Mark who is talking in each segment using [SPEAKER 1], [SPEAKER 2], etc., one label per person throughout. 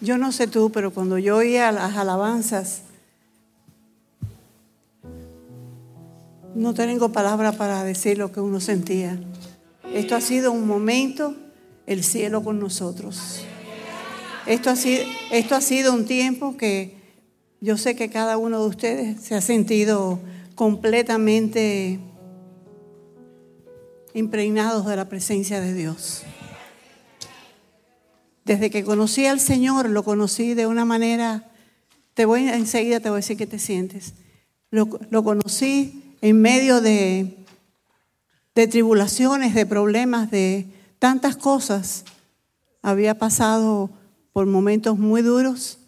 [SPEAKER 1] Yo no sé tú, pero cuando yo oía las alabanzas, no tengo palabra para decir lo que uno sentía. Esto ha sido un momento, el cielo con nosotros. Esto ha sido, esto ha sido un tiempo que yo sé que cada uno de ustedes se ha sentido completamente impregnados de la presencia de Dios. Desde que conocí al Señor, lo conocí de una manera, te voy enseguida te voy a decir que te sientes. Lo, lo conocí en medio de, de tribulaciones, de problemas, de tantas cosas. Había pasado por momentos muy duros,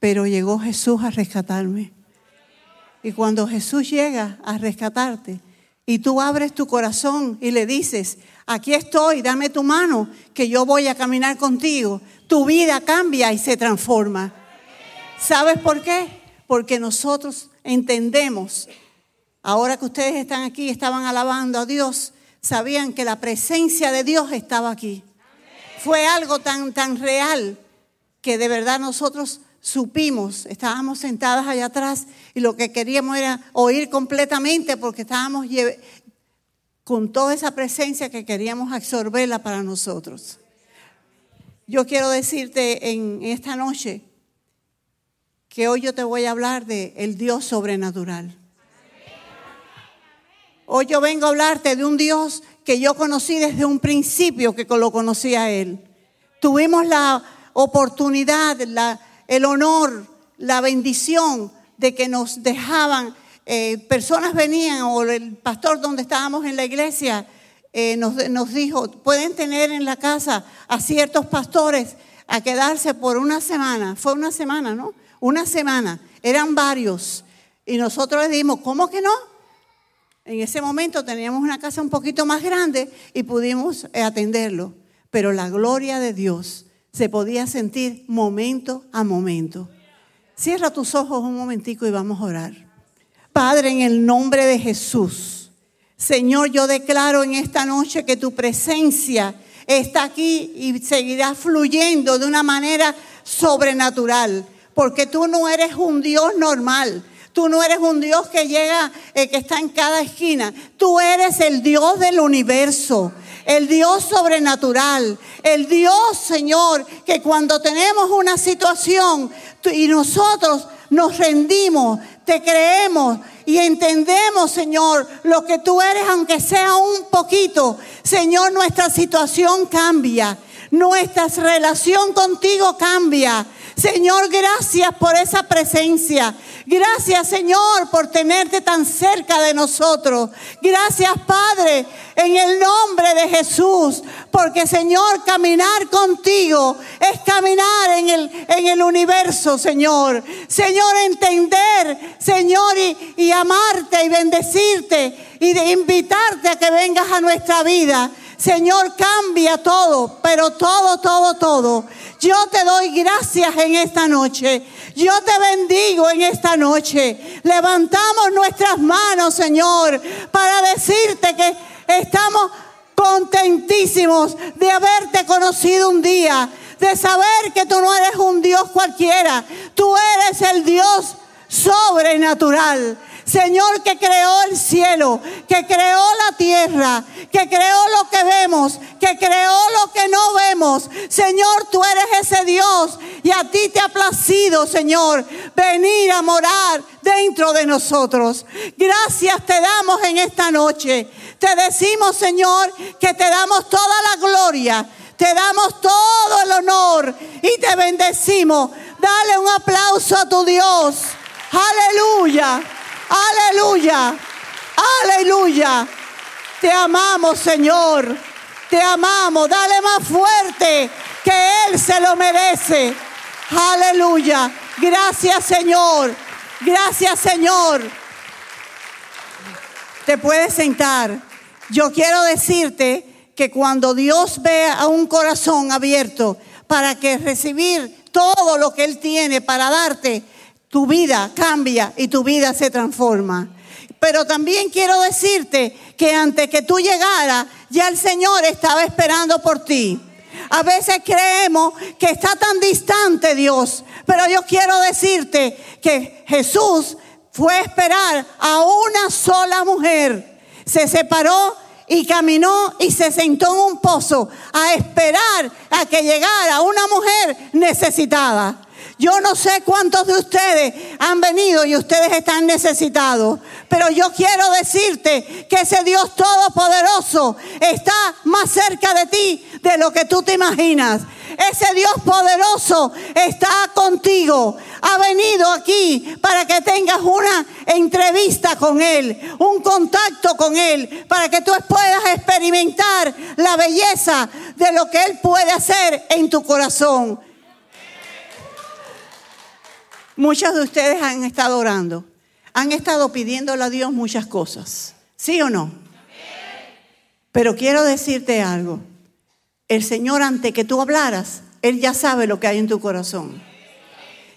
[SPEAKER 1] pero llegó Jesús a rescatarme. Y cuando Jesús llega a rescatarte y tú abres tu corazón y le dices, aquí estoy, dame tu mano, que yo voy a caminar contigo, tu vida cambia y se transforma. ¿Sabes por qué? Porque nosotros entendemos, ahora que ustedes están aquí, estaban alabando a Dios, sabían que la presencia de Dios estaba aquí. Fue algo tan, tan real que de verdad nosotros supimos, estábamos sentadas allá atrás y lo que queríamos era oír completamente porque estábamos con toda esa presencia que queríamos absorberla para nosotros. Yo quiero decirte en esta noche que hoy yo te voy a hablar de el Dios sobrenatural. Hoy yo vengo a hablarte de un Dios que yo conocí desde un principio que lo conocía a Él. Tuvimos la oportunidad, la, el honor, la bendición de que nos dejaban, eh, personas venían o el pastor donde estábamos en la iglesia eh, nos, nos dijo, pueden tener en la casa a ciertos pastores a quedarse por una semana. Fue una semana, ¿no? Una semana. Eran varios. Y nosotros le dijimos, ¿cómo que no? En ese momento teníamos una casa un poquito más grande y pudimos atenderlo. Pero la gloria de Dios se podía sentir momento a momento. Cierra tus ojos un momentico y vamos a orar. Padre, en el nombre de Jesús, Señor, yo declaro en esta noche que tu presencia está aquí y seguirá fluyendo de una manera sobrenatural, porque tú no eres un Dios normal. Tú no eres un Dios que llega, eh, que está en cada esquina. Tú eres el Dios del universo el Dios sobrenatural, el Dios, Señor, que cuando tenemos una situación y nosotros nos rendimos, te creemos y entendemos, Señor, lo que tú eres, aunque sea un poquito, Señor, nuestra situación cambia, nuestra relación contigo cambia. Señor, gracias por esa presencia. Gracias, Señor, por tenerte tan cerca de nosotros. Gracias, Padre, en el nombre de Jesús. Porque, Señor, caminar contigo es caminar en el, en el universo, Señor. Señor, entender, Señor, y, y amarte y bendecirte y de invitarte a que vengas a nuestra vida. Señor, cambia todo, pero todo, todo, todo. Yo te doy gracias en esta noche. Yo te bendigo en esta noche. Levantamos nuestras manos, Señor, para decirte que estamos contentísimos de haberte conocido un día, de saber que tú no eres un Dios cualquiera. Tú eres el Dios sobrenatural. Señor que creó el cielo, que creó la tierra, que creó lo que vemos, que creó lo que no vemos. Señor, tú eres ese Dios y a ti te ha placido, Señor, venir a morar dentro de nosotros. Gracias te damos en esta noche. Te decimos, Señor, que te damos toda la gloria, te damos todo el honor y te bendecimos. Dale un aplauso a tu Dios. Aleluya. Aleluya. Aleluya. Te amamos, Señor. Te amamos. Dale más fuerte que Él se lo merece. Aleluya. Gracias, Señor. Gracias, Señor. Te puedes sentar. Yo quiero decirte que cuando Dios ve a un corazón abierto para que recibir todo lo que Él tiene para darte, tu vida cambia y tu vida se transforma. Pero también quiero decirte que antes que tú llegaras, ya el Señor estaba esperando por ti. A veces creemos que está tan distante Dios, pero yo quiero decirte que Jesús fue a esperar a una sola mujer. Se separó y caminó y se sentó en un pozo a esperar a que llegara una mujer necesitada. Yo no sé cuántos de ustedes han venido y ustedes están necesitados, pero yo quiero decirte que ese Dios todopoderoso está más cerca de ti de lo que tú te imaginas. Ese Dios poderoso está contigo. Ha venido aquí para que tengas una entrevista con Él, un contacto con Él, para que tú puedas experimentar la belleza de lo que Él puede hacer en tu corazón. Muchos de ustedes han estado orando, han estado pidiéndole a Dios muchas cosas, ¿sí o no? Pero quiero decirte algo el Señor ante que tú hablaras, Él ya sabe lo que hay en tu corazón.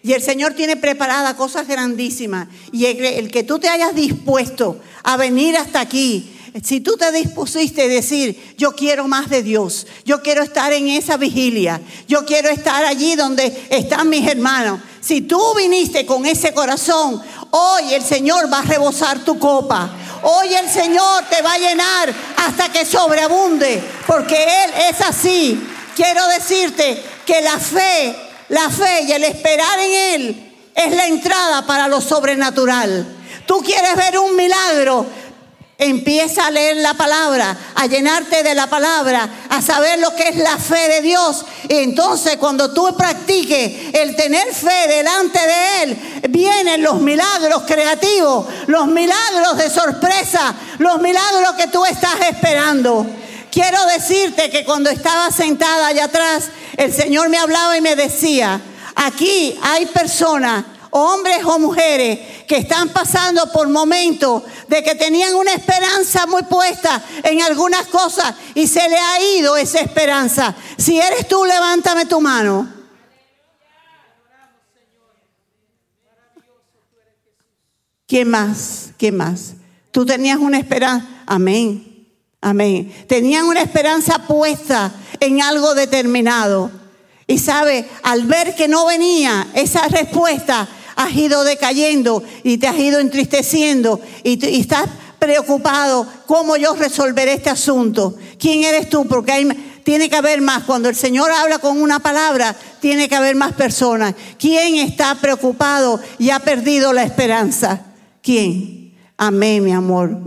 [SPEAKER 1] Y el Señor tiene preparada cosas grandísimas. Y el, que tú te hayas dispuesto a venir hasta aquí, si tú te dispusiste a decir, yo quiero más de Dios, yo quiero estar en esa vigilia, yo quiero estar allí donde están mis hermanos. Si tú viniste con ese corazón, hoy el Señor va a rebosar tu copa. Hoy el Señor te va a llenar hasta que sobreabunde, porque Él es así. Quiero decirte que la fe, la fe y el esperar en Él es la entrada para lo sobrenatural. Tú quieres ver un milagro, Empieza a leer la palabra, a llenarte de la palabra, a saber lo que es la fe de Dios. Y entonces cuando tú practiques el tener fe delante de Él, vienen los milagros creativos, los milagros de sorpresa, los milagros que tú estás esperando. Quiero decirte que cuando estaba sentada allá atrás, el Señor me hablaba y me decía, aquí hay personas hombres o mujeres que están pasando por momentos de que tenían una esperanza muy puesta en algunas cosas y se le ha ido esa esperanza. Si eres tú, levántame tu mano. ¿Quién más? ¿Quién más? Tú tenías una esperanza. Amén. Amén. Tenían una esperanza puesta en algo determinado. Y sabe, al ver que no venía esa respuesta, has ido decayendo y te has ido entristeciendo y, estás preocupado, ¿cómo yo resolveré este asunto? ¿Quién eres tú? Porque tiene que haber más. Cuando el Señor habla con una palabra, tiene que haber más personas. ¿Quién está preocupado y ha perdido la esperanza? ¿Quién? Amén, mi amor.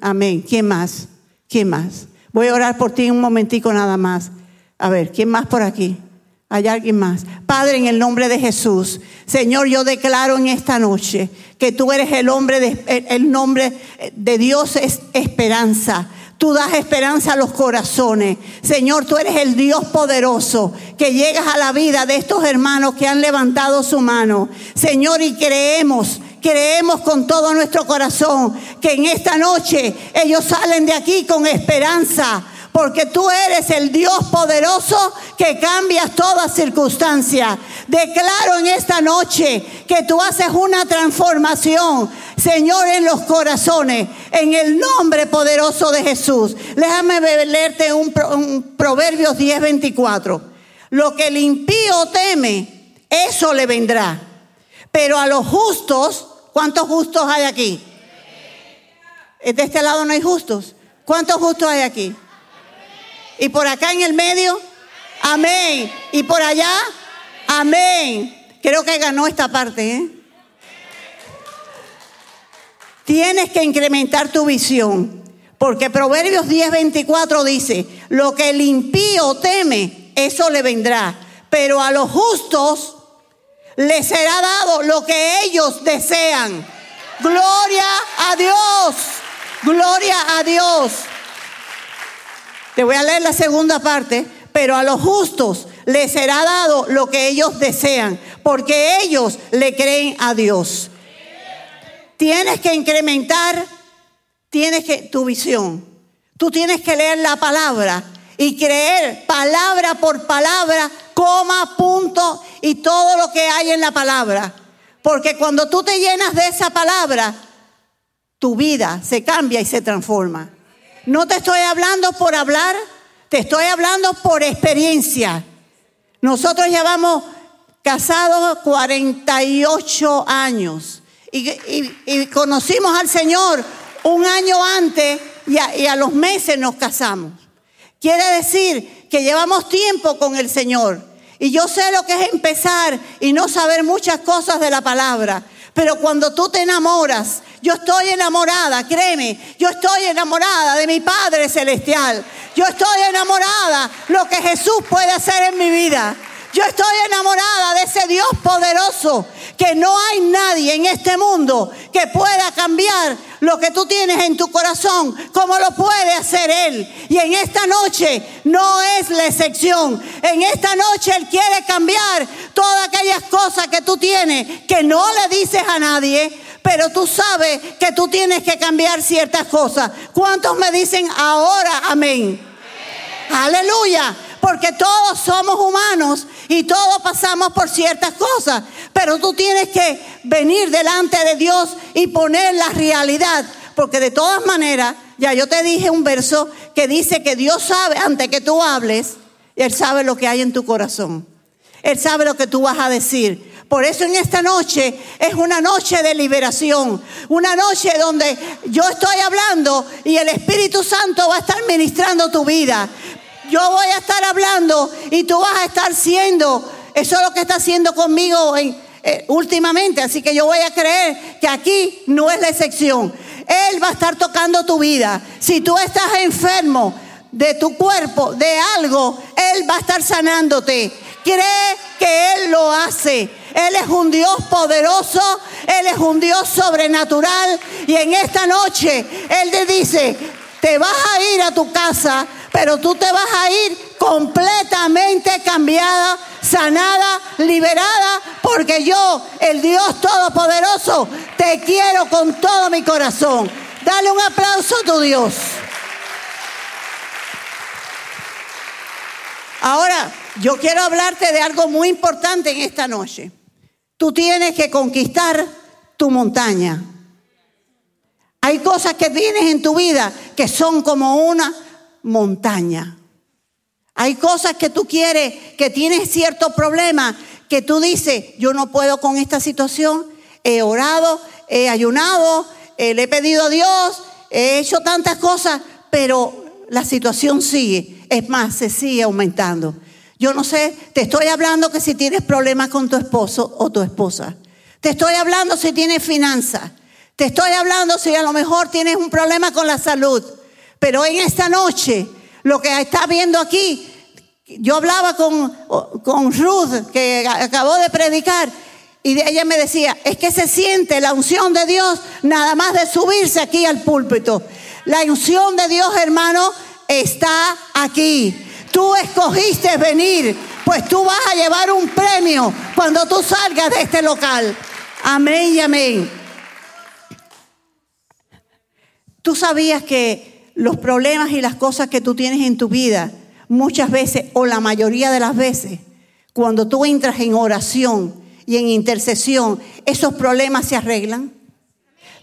[SPEAKER 1] Amén. ¿Quién más? ¿Quién más? Voy a orar por ti un momentico nada más. A ver, ¿quién más por aquí? ¿Hay alguien más? Padre, en el nombre de Jesús, Señor, yo declaro en esta noche que tú eres el hombre de, el nombre de Dios es esperanza. Tú das esperanza a los corazones. Señor, tú eres el Dios poderoso que llegas a la vida de estos hermanos que han levantado su mano. Señor, y creemos creemos con todo nuestro corazón que en esta noche ellos salen de aquí con esperanza, porque tú eres el Dios poderoso que cambias toda circunstancia. Declaro en esta noche que tú haces una transformación, Señor, en los corazones, en el nombre poderoso de Jesús. Déjame leerte un, un Proverbios 10:24. Lo que el impío teme, eso le vendrá. Pero a los justos, ¿cuántos justos hay aquí? De este lado no hay justos. ¿Cuántos justos hay aquí? Y por acá en el medio, amén. Y por allá, amén. Creo que ganó esta parte. ¿eh? Tienes que incrementar tu visión. Porque Proverbios 10:24 dice, lo que el impío teme, eso le vendrá. Pero a los justos les será dado lo que ellos desean. Gloria a Dios. Gloria a Dios. Te voy a leer la segunda parte. Pero a los justos les será dado lo que ellos desean, porque ellos le creen a Dios. Tienes que incrementar, tienes que tu visión. Tú tienes que leer la palabra y creer palabra por palabra, coma, punto y todo lo que hay en la palabra. Porque cuando tú te llenas de esa palabra, tu vida se cambia y se transforma. No te estoy hablando por hablar, Te estoy hablando por experiencia. Nosotros llevamos casados 48 años y, conocimos al Señor un año antes y a los meses nos casamos. Quiere decir que llevamos tiempo con el Señor. Y yo sé lo que es empezar y no saber muchas cosas de la palabra. Pero cuando tú te enamoras, yo estoy enamorada, créeme, yo estoy enamorada de mi Padre Celestial. Yo estoy enamorada de lo que Jesús puede hacer en mi vida. Yo estoy enamorada de ese Dios poderoso, que no hay nadie en este mundo que pueda cambiar lo que tú tienes en tu corazón, como lo puede hacer Él. Y en esta noche no es la excepción. En esta noche Él quiere cambiar todas aquellas cosas que tú tienes, que no le dices a nadie, pero tú sabes que tú tienes que cambiar ciertas cosas. ¿Cuántos me dicen ahora amén? Aleluya porque todos somos humanos y todos pasamos por ciertas cosas, pero tú tienes que venir delante de Dios y poner la realidad, porque de todas maneras, ya yo te dije un verso que dice que Dios sabe antes que tú hables, Él sabe lo que hay en tu corazón, Él sabe lo que tú vas a decir. Por eso en esta noche es una noche de liberación, una noche donde yo estoy hablando y el Espíritu Santo va a estar ministrando tu vida yo voy a estar hablando y tú vas a estar siendo, eso es lo que está haciendo conmigo eh, últimamente, así que yo voy a creer que aquí no es la excepción. Él va a estar tocando tu vida. Si tú estás enfermo de tu cuerpo, de algo, Él va a estar sanándote. Cree que Él lo hace. Él es un Dios poderoso, Él es un Dios sobrenatural. Y en esta noche Él te dice, te vas a ir a tu casa pero tú te vas a ir completamente cambiada, sanada, liberada, porque yo, el Dios Todopoderoso, te quiero con todo mi corazón. Dale un aplauso a tu Dios. Ahora, yo quiero hablarte de algo muy importante en esta noche. Tú tienes que conquistar tu montaña. Hay cosas que tienes en tu vida que son como una montaña. Hay cosas que tú quieres, que tienes cierto problema, que tú dices, yo no puedo con esta situación, he orado, he ayunado, eh, le he pedido a Dios, he hecho tantas cosas, pero la situación sigue. Es más, se sigue aumentando. Yo no sé, te estoy hablando que si tienes problemas con tu esposo o tu esposa. Te estoy hablando si tienes finanzas. Te estoy hablando si a lo mejor tienes un problema con la salud. Pero en esta noche, lo que está viendo aquí, yo hablaba con, con Ruth, que acabó de predicar, y ella me decía, es que se siente la unción de Dios nada más de subirse aquí al púlpito. La unción de Dios, hermano, está aquí. Tú escogiste venir, pues tú vas a llevar un premio cuando tú salgas de este local. Amén y amén. Tú sabías que los problemas y las cosas que tú tienes en tu vida, muchas veces o la mayoría de las veces, cuando tú entras en oración y en intercesión, esos problemas se arreglan.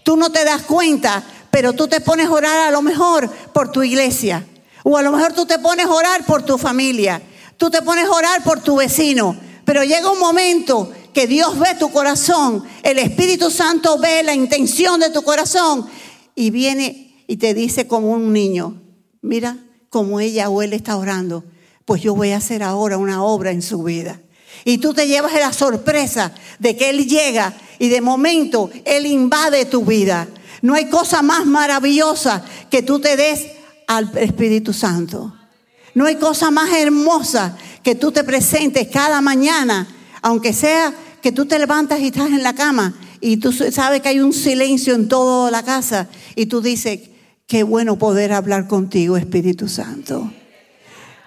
[SPEAKER 1] Tú no te das cuenta, pero tú te pones a orar a lo mejor por tu iglesia, o a lo mejor tú te pones a orar por tu familia, tú te pones a orar por tu vecino, pero llega un momento que Dios ve tu corazón, el Espíritu Santo ve la intención de tu corazón y viene y te dice como un niño, mira como ella o él está orando, pues yo voy a hacer ahora una obra en su vida. Y tú te llevas la sorpresa de que Él llega y de momento Él invade tu vida. No hay cosa más maravillosa que tú te des al Espíritu Santo. No hay cosa más hermosa que tú te presentes cada mañana, aunque sea que tú te levantas y estás en la cama y tú sabes que hay un silencio en toda la casa y tú dices, Qué bueno poder hablar contigo, Espíritu Santo.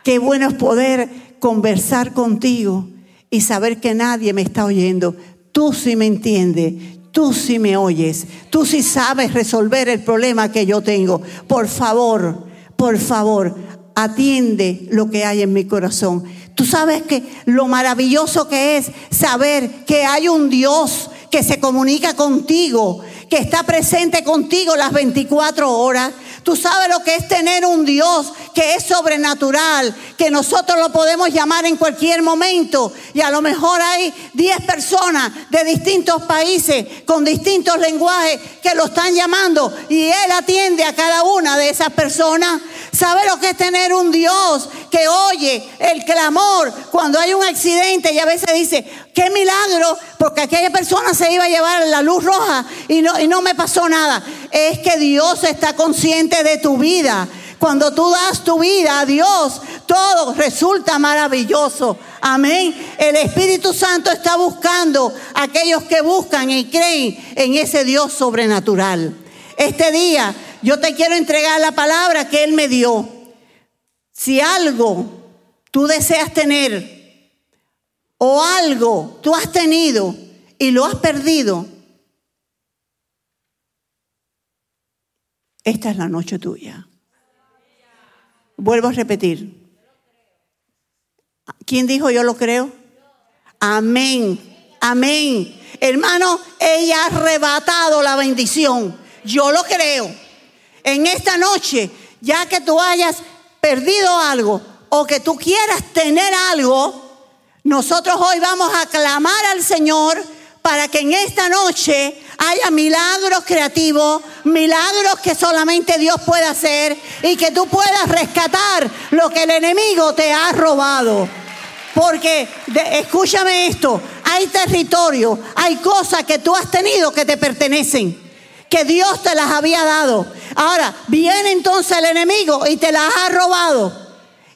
[SPEAKER 1] Qué bueno es poder conversar contigo y saber que nadie me está oyendo. Tú sí me entiendes, tú sí me oyes, tú sí sabes resolver el problema que yo tengo. Por favor, por favor, atiende lo que hay en mi corazón. Tú sabes que lo maravilloso que es saber que hay un Dios que se comunica contigo, que está presente contigo las 24 horas. Tú sabes lo que es tener un Dios que es sobrenatural, que nosotros lo podemos llamar en cualquier momento. Y a lo mejor hay 10 personas de distintos países con distintos lenguajes que lo están llamando y Él atiende a cada una de esas personas. ¿Sabe lo que es tener un Dios que oye el clamor cuando hay un accidente y a veces dice, qué milagro, porque aquella persona se iba a llevar la luz roja y no, y no me pasó nada? Es que Dios está consciente de tu vida. Cuando tú das tu vida a Dios, todo resulta maravilloso. Amén. El Espíritu Santo está buscando a aquellos que buscan y creen en ese Dios sobrenatural. Este día yo te quiero entregar la palabra que Él me dio. Si algo tú deseas tener o algo tú has tenido y lo has perdido, esta es la noche tuya. Vuelvo a repetir. ¿Quién dijo yo lo creo? Amén. Amén. Hermano, ella ha arrebatado la bendición. Yo lo creo en esta noche, ya que tú hayas perdido algo o que tú quieras tener algo, nosotros hoy vamos a clamar al Señor para que en esta noche haya milagros creativos, milagros que solamente Dios puede hacer y que tú puedas rescatar lo que el enemigo te ha robado. Porque, escúchame esto, hay territorio, hay cosas que tú has tenido que te pertenecen que Dios te las había dado. Ahora, viene entonces el enemigo y te las ha robado.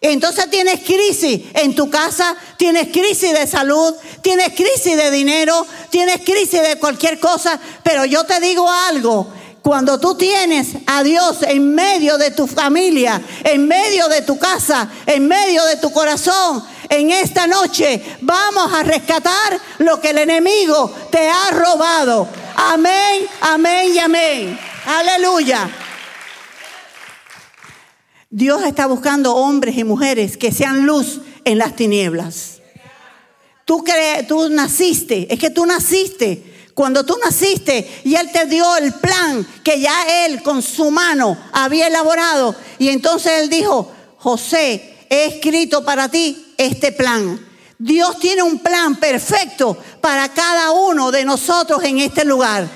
[SPEAKER 1] Entonces tienes crisis en tu casa, tienes crisis de salud, tienes crisis de dinero, tienes crisis de cualquier cosa, pero yo te digo algo, cuando tú tienes a Dios en medio de tu familia, en medio de tu casa, en medio de tu corazón, en esta noche vamos a rescatar lo que el enemigo te ha robado. Amén, amén y amén. Aleluya. Dios está buscando hombres y mujeres que sean luz en las tinieblas. Tú, tú naciste, es que tú naciste. Cuando tú naciste y Él te dio el plan que ya Él con su mano había elaborado. Y entonces Él dijo, José, he escrito para ti este plan. Dios tiene un plan perfecto para cada uno de nosotros en este lugar.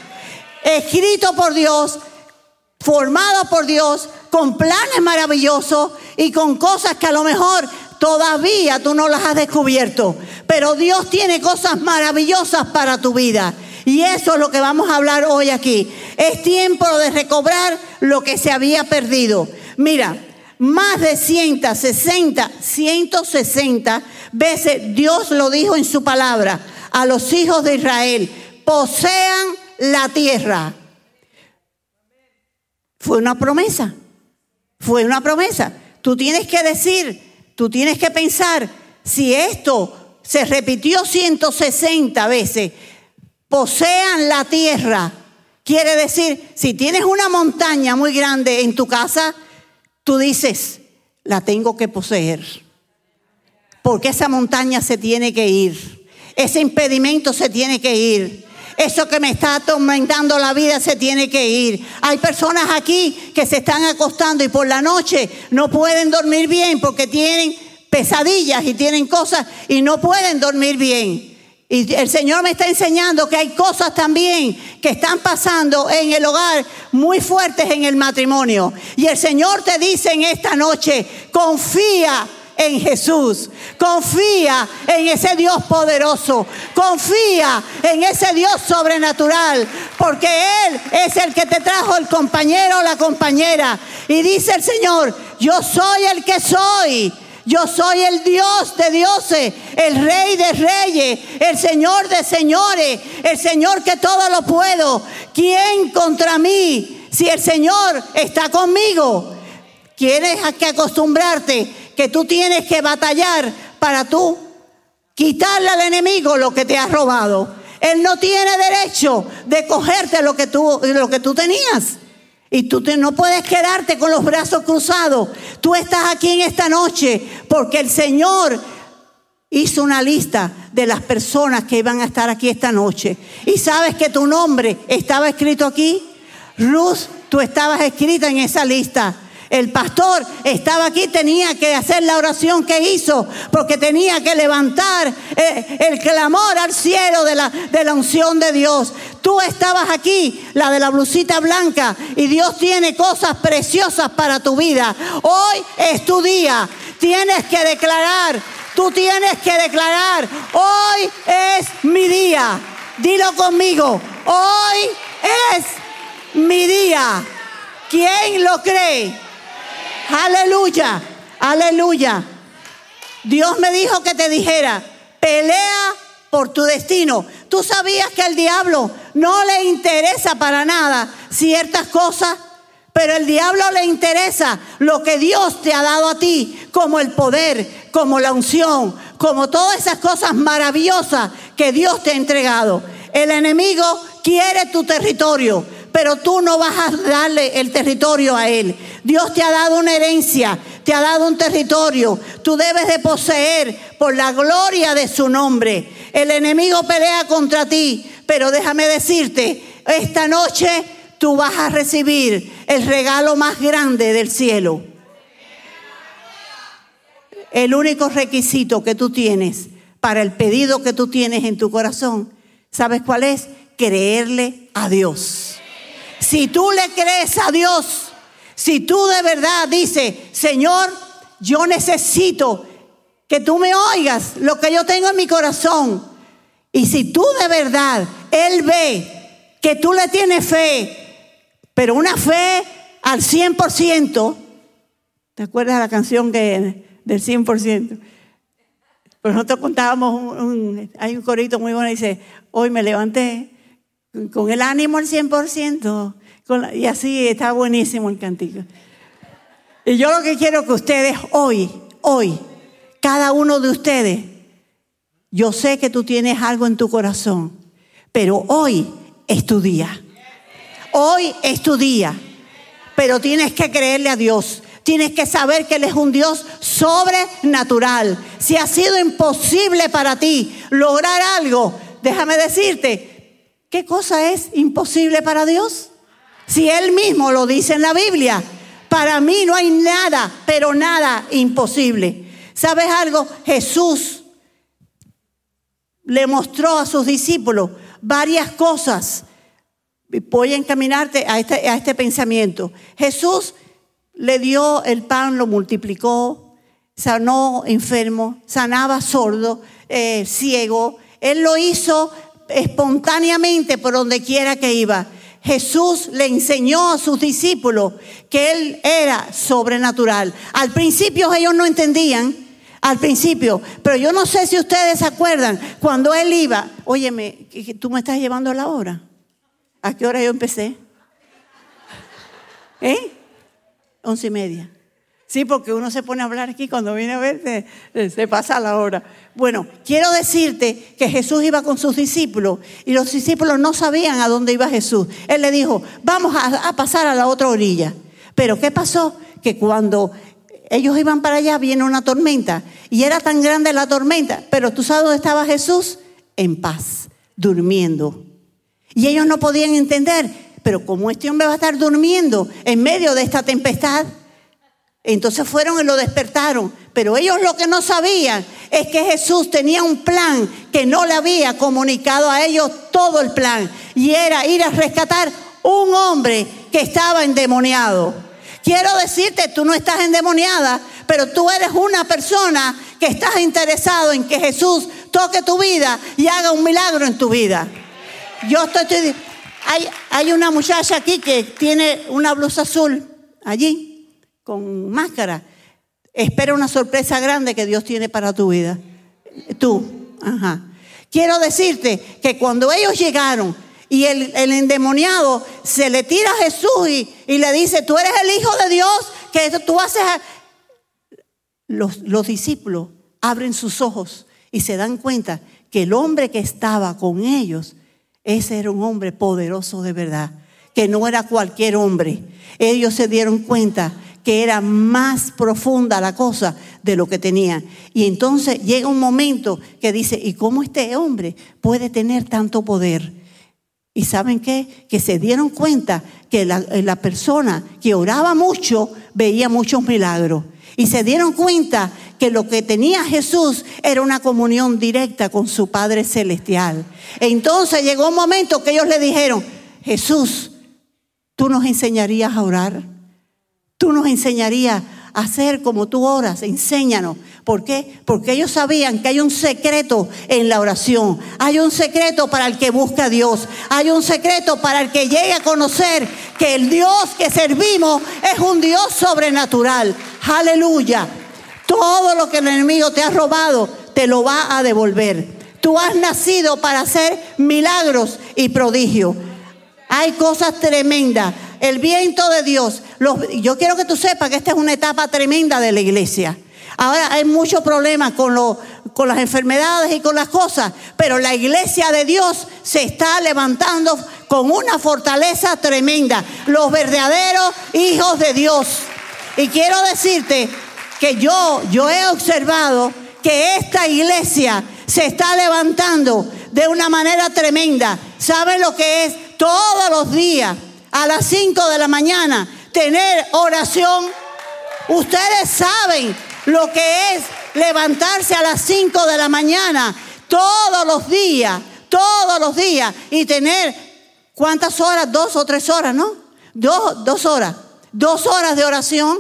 [SPEAKER 1] Escrito por Dios, formado por Dios, con planes maravillosos y con cosas que a lo mejor todavía tú no las has descubierto. Pero Dios tiene cosas maravillosas para tu vida. Y eso es lo que vamos a hablar hoy aquí. Es tiempo de recobrar lo que se había perdido. Mira, más de 160, 160 veces Dios lo dijo en su palabra a los hijos de Israel, posean la tierra. Fue una promesa, fue una promesa. Tú tienes que decir, tú tienes que pensar, si esto se repitió 160 veces, posean la tierra, quiere decir, si tienes una montaña muy grande en tu casa, tú dices, la tengo que poseer. Porque esa montaña se tiene que ir. Ese impedimento se tiene que ir. Eso que me está atormentando la vida se tiene que ir. Hay personas aquí que se están acostando y por la noche no pueden dormir bien porque tienen pesadillas y tienen cosas y no pueden dormir bien. Y el Señor me está enseñando que hay cosas también que están pasando en el hogar muy fuertes en el matrimonio. Y el Señor te dice en esta noche, confía en Jesús. Confía en ese Dios poderoso. Confía en ese Dios sobrenatural. Porque Él es el que te trajo el compañero o la compañera. Y dice el Señor, yo soy el que soy. Yo soy el Dios de dioses, el Rey de reyes, el Señor de señores, el Señor que todo lo puedo. ¿Quién contra mí? Si el Señor está conmigo, tienes que acostumbrarte que tú tienes que batallar para tú quitarle al enemigo lo que te ha robado. Él no tiene derecho de cogerte lo que tú, lo que tú tenías. Y tú no puedes quedarte con los brazos cruzados. Tú estás aquí en esta noche porque el Señor hizo una lista de las personas que iban a estar aquí esta noche. Y sabes que tu nombre estaba escrito aquí. Ruth, tú estabas escrita en esa lista. El pastor estaba aquí, tenía que hacer la oración que hizo, porque tenía que levantar eh, el, clamor al cielo de la, de la unción de Dios. Tú estabas aquí, la de la blusita blanca, y Dios tiene cosas preciosas para tu vida. Hoy es tu día. Tienes que declarar, tú tienes que declarar, hoy es mi día. Dilo conmigo, hoy es mi día. ¿Quién lo cree? Aleluya, aleluya. Dios me dijo que te dijera, pelea por tu destino. Tú sabías que al diablo no le interesa para nada ciertas cosas, pero el diablo le interesa lo que Dios te ha dado a ti, como el poder, como la unción, como todas esas cosas maravillosas que Dios te ha entregado. El enemigo quiere tu territorio, pero tú no vas a darle el territorio a él. Dios te ha dado una herencia, te ha dado un territorio. Tú debes de poseer por la gloria de su nombre. El enemigo pelea contra ti, pero déjame decirte, esta noche tú vas a recibir el regalo más grande del cielo. El único requisito que tú tienes para el pedido que tú tienes en tu corazón, ¿sabes cuál es? Creerle a Dios. Si tú le crees a Dios, si tú de verdad dices, Señor, yo necesito que tú me oigas lo que yo tengo en mi corazón. Y si tú de verdad, Él ve que tú le tienes fe, pero una fe al 100%, ¿te acuerdas la canción que, del 100%? Pues nosotros contábamos, hay un corito muy bueno, dice, hoy me levanté con el ánimo al 100%, y así está buenísimo el cantico. Y yo lo que quiero que ustedes hoy, hoy, cada uno de ustedes, yo sé que tú tienes algo en tu corazón, pero hoy es tu día. Hoy es tu día. Pero tienes que creerle a Dios. Tienes que saber que Él es un Dios sobrenatural. Si ha sido imposible para ti lograr algo, déjame decirte, ¿qué cosa es imposible para Dios? Si Él mismo lo dice en la Biblia, para mí no hay nada, pero nada imposible. ¿Sabes algo? Jesús le mostró a sus discípulos varias cosas. Voy a encaminarte a este, este pensamiento. Jesús le dio el pan, lo multiplicó, sanó enfermo, sanaba sordo, eh, ciego. Él lo hizo espontáneamente por donde quiera que iba. Jesús le enseñó a sus discípulos que Él era sobrenatural. Al principio ellos no entendían, al principio, pero yo no sé si ustedes se acuerdan, cuando Él iba, óyeme, tú me estás llevando a la hora. ¿A qué hora yo empecé? ¿Eh? Once y media. Sí, porque uno se pone a hablar aquí cuando viene a ver, se, pasa la hora. Bueno, quiero decirte que Jesús iba con sus discípulos y los discípulos no sabían a dónde iba Jesús. Él le dijo, vamos a, a pasar a la otra orilla. Pero ¿qué pasó? Que cuando ellos iban para allá viene una tormenta y era tan grande la tormenta, pero tú sabes dónde estaba Jesús? En paz, durmiendo. Y ellos no podían entender, pero ¿cómo este hombre va a estar durmiendo en medio de esta tempestad? Entonces fueron y lo despertaron. Pero ellos lo que no sabían es que Jesús tenía un plan que no le había comunicado a ellos todo el plan. Y era ir a rescatar un hombre que estaba endemoniado. Quiero decirte, tú no estás endemoniada, pero tú eres una persona que estás interesado en que Jesús toque tu vida y haga un milagro en tu vida. Yo estoy, hay, hay una muchacha aquí que tiene una blusa azul allí con máscara. Espera una sorpresa grande que Dios tiene para tu vida. Tú, ajá. Quiero decirte que cuando ellos llegaron y el, endemoniado se le tira a Jesús y, le dice, tú eres el Hijo de Dios, que tú haces... Los, los discípulos abren sus ojos y se dan cuenta que el hombre que estaba con ellos, ese era un hombre poderoso de verdad, que no era cualquier hombre. Ellos se dieron cuenta que era más profunda la cosa de lo que tenía. Y entonces llega un momento que dice, ¿y cómo este hombre puede tener tanto poder? Y saben qué? Que se dieron cuenta que la, la persona que oraba mucho veía muchos milagros. Y se dieron cuenta que lo que tenía Jesús era una comunión directa con su Padre Celestial. Entonces llegó un momento que ellos le dijeron, Jesús, tú nos enseñarías a orar. Tú nos enseñarías a hacer como tú oras. Enséñanos. ¿Por qué? Porque ellos sabían que hay un secreto en la oración. Hay un secreto para el que busca a Dios. Hay un secreto para el que llegue a conocer que el Dios que servimos es un Dios sobrenatural. Aleluya. Todo lo que el enemigo te ha robado, te lo va a devolver. Tú has nacido para hacer milagros y prodigios. Hay cosas tremendas. El viento de Dios. yo quiero que tú sepas que esta es una etapa tremenda de la iglesia. Ahora hay muchos problemas con, las enfermedades y con las cosas, pero la iglesia de Dios se está levantando con una fortaleza tremenda. Los verdaderos hijos de Dios. Y quiero decirte que yo, yo he observado que esta iglesia se está levantando de una manera tremenda. ¿Saben lo que es? todos los días a las 5 de la mañana tener oración. Ustedes saben lo que es levantarse a las 5 de la mañana todos los días, todos los días y tener cuántas horas, dos o tres horas, ¿no? Dos, dos horas, dos horas de oración.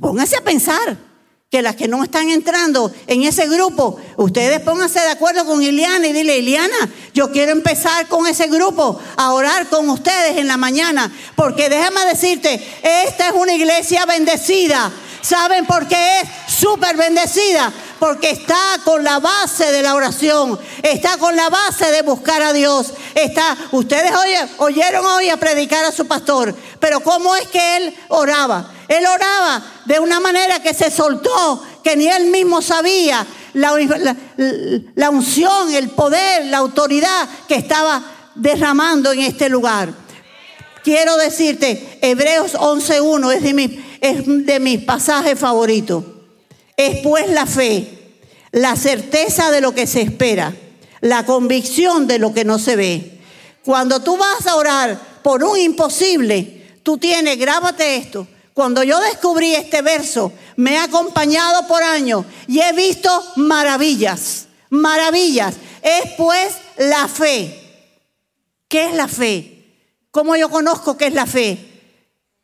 [SPEAKER 1] Pónganse a pensar que las que no están entrando en ese grupo, ustedes pónganse de acuerdo con Iliana y dile, Iliana, yo quiero empezar con ese grupo a orar con ustedes en la mañana, porque déjame decirte, esta es una iglesia bendecida. ¿Saben por qué es súper bendecida? Porque está con la base de la oración, está con la base de buscar a Dios. Está, ustedes oyeron hoy a predicar a su pastor, pero ¿cómo es que él oraba? Él oraba de una manera que se soltó, que ni él mismo sabía la, la, unción, el poder, la autoridad que estaba derramando en este lugar. Quiero decirte, Hebreos 11.1 es, de mi, es de mis pasajes favoritos. Es pues la fe, la certeza de lo que se espera, la convicción de lo que no se ve. Cuando tú vas a orar por un imposible, tú tienes, grábate esto, cuando yo descubrí este verso, me ha acompañado por años y he visto maravillas, maravillas. Es pues la fe. ¿Qué es la fe? ¿Cómo yo conozco qué es la fe?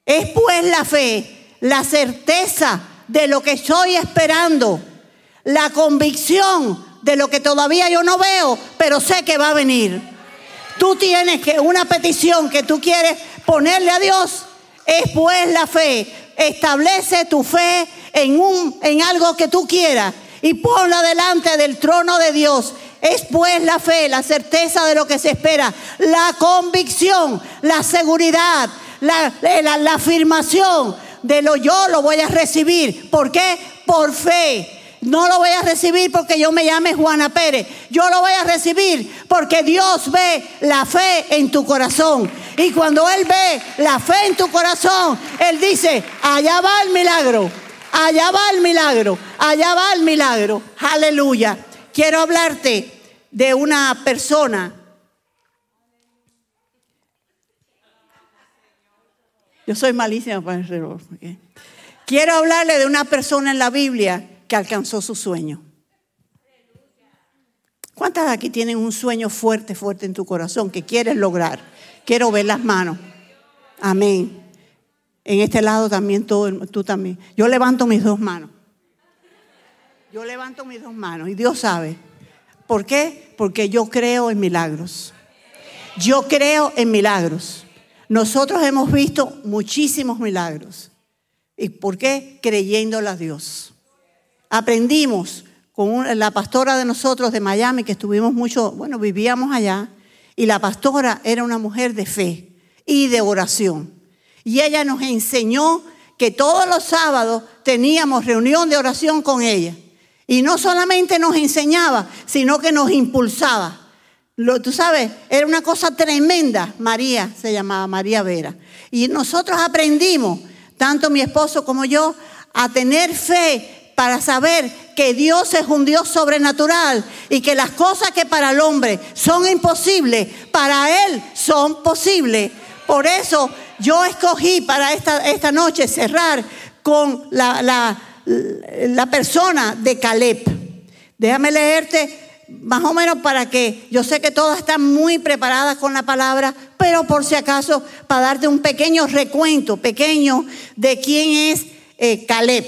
[SPEAKER 1] Es pues la fe, la certeza de lo que estoy esperando, la convicción de lo que todavía yo no veo, pero sé que va a venir. Tú tienes que una petición que tú quieres ponerle a Dios, es pues la fe. Establece tu fe en, un, en algo que tú quieras y ponla delante del trono de Dios. Es pues la fe, la certeza de lo que se espera, la convicción, la seguridad, la, la, la afirmación de lo yo lo voy a recibir. ¿Por qué? Por fe. No lo voy a recibir porque yo me llame Juana Pérez. Yo lo voy a recibir porque Dios ve la fe en tu corazón. Y cuando Él ve la fe en tu corazón, Él dice, allá va el milagro, allá va el milagro, allá va el milagro. Aleluya. Quiero hablarte de una persona. Yo soy malísima para el reloj. Quiero hablarle de una persona en la Biblia que alcanzó su sueño. ¿Cuántas aquí tienen un sueño fuerte, fuerte en tu corazón que quieres lograr? Quiero ver las manos. Amén. En este lado también tú, tú también. Yo levanto mis dos manos. Yo levanto mis dos manos y Dios sabe. ¿Por qué? Porque yo creo en milagros. Yo creo en milagros. Nosotros hemos visto muchísimos milagros. ¿Y por qué? Creyéndole a Dios aprendimos con la pastora de nosotros de Miami, que estuvimos mucho, bueno, vivíamos allá, y la pastora era una mujer de fe y de oración. Y ella nos enseñó que todos los sábados teníamos reunión de oración con ella. Y no solamente nos enseñaba, sino que nos impulsaba. Lo, tú sabes, era una cosa tremenda. María se llamaba María Vera. Y nosotros aprendimos tanto mi esposo como yo, a tener fe para saber que Dios es un Dios sobrenatural y que las cosas que para el hombre son imposibles, para Él son posibles. Por eso yo escogí para esta, esta noche cerrar con la, la, la persona de Caleb. Déjame leerte más o menos para que yo sé que todas están muy preparadas con la palabra, pero por si acaso para darte un pequeño recuento, pequeño, de quién es eh, Caleb.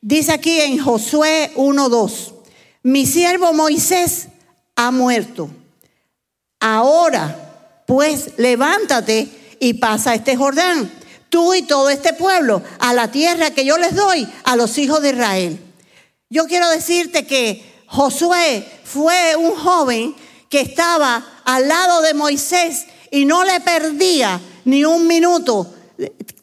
[SPEAKER 1] Dice aquí en Josué 1.2, mi siervo Moisés ha muerto. Ahora, pues, levántate y pasa este Jordán, tú y todo este pueblo, a la tierra que yo les doy a los hijos de Israel. Yo quiero decirte que Josué fue un joven que estaba al lado de Moisés y no le perdía ni un minuto.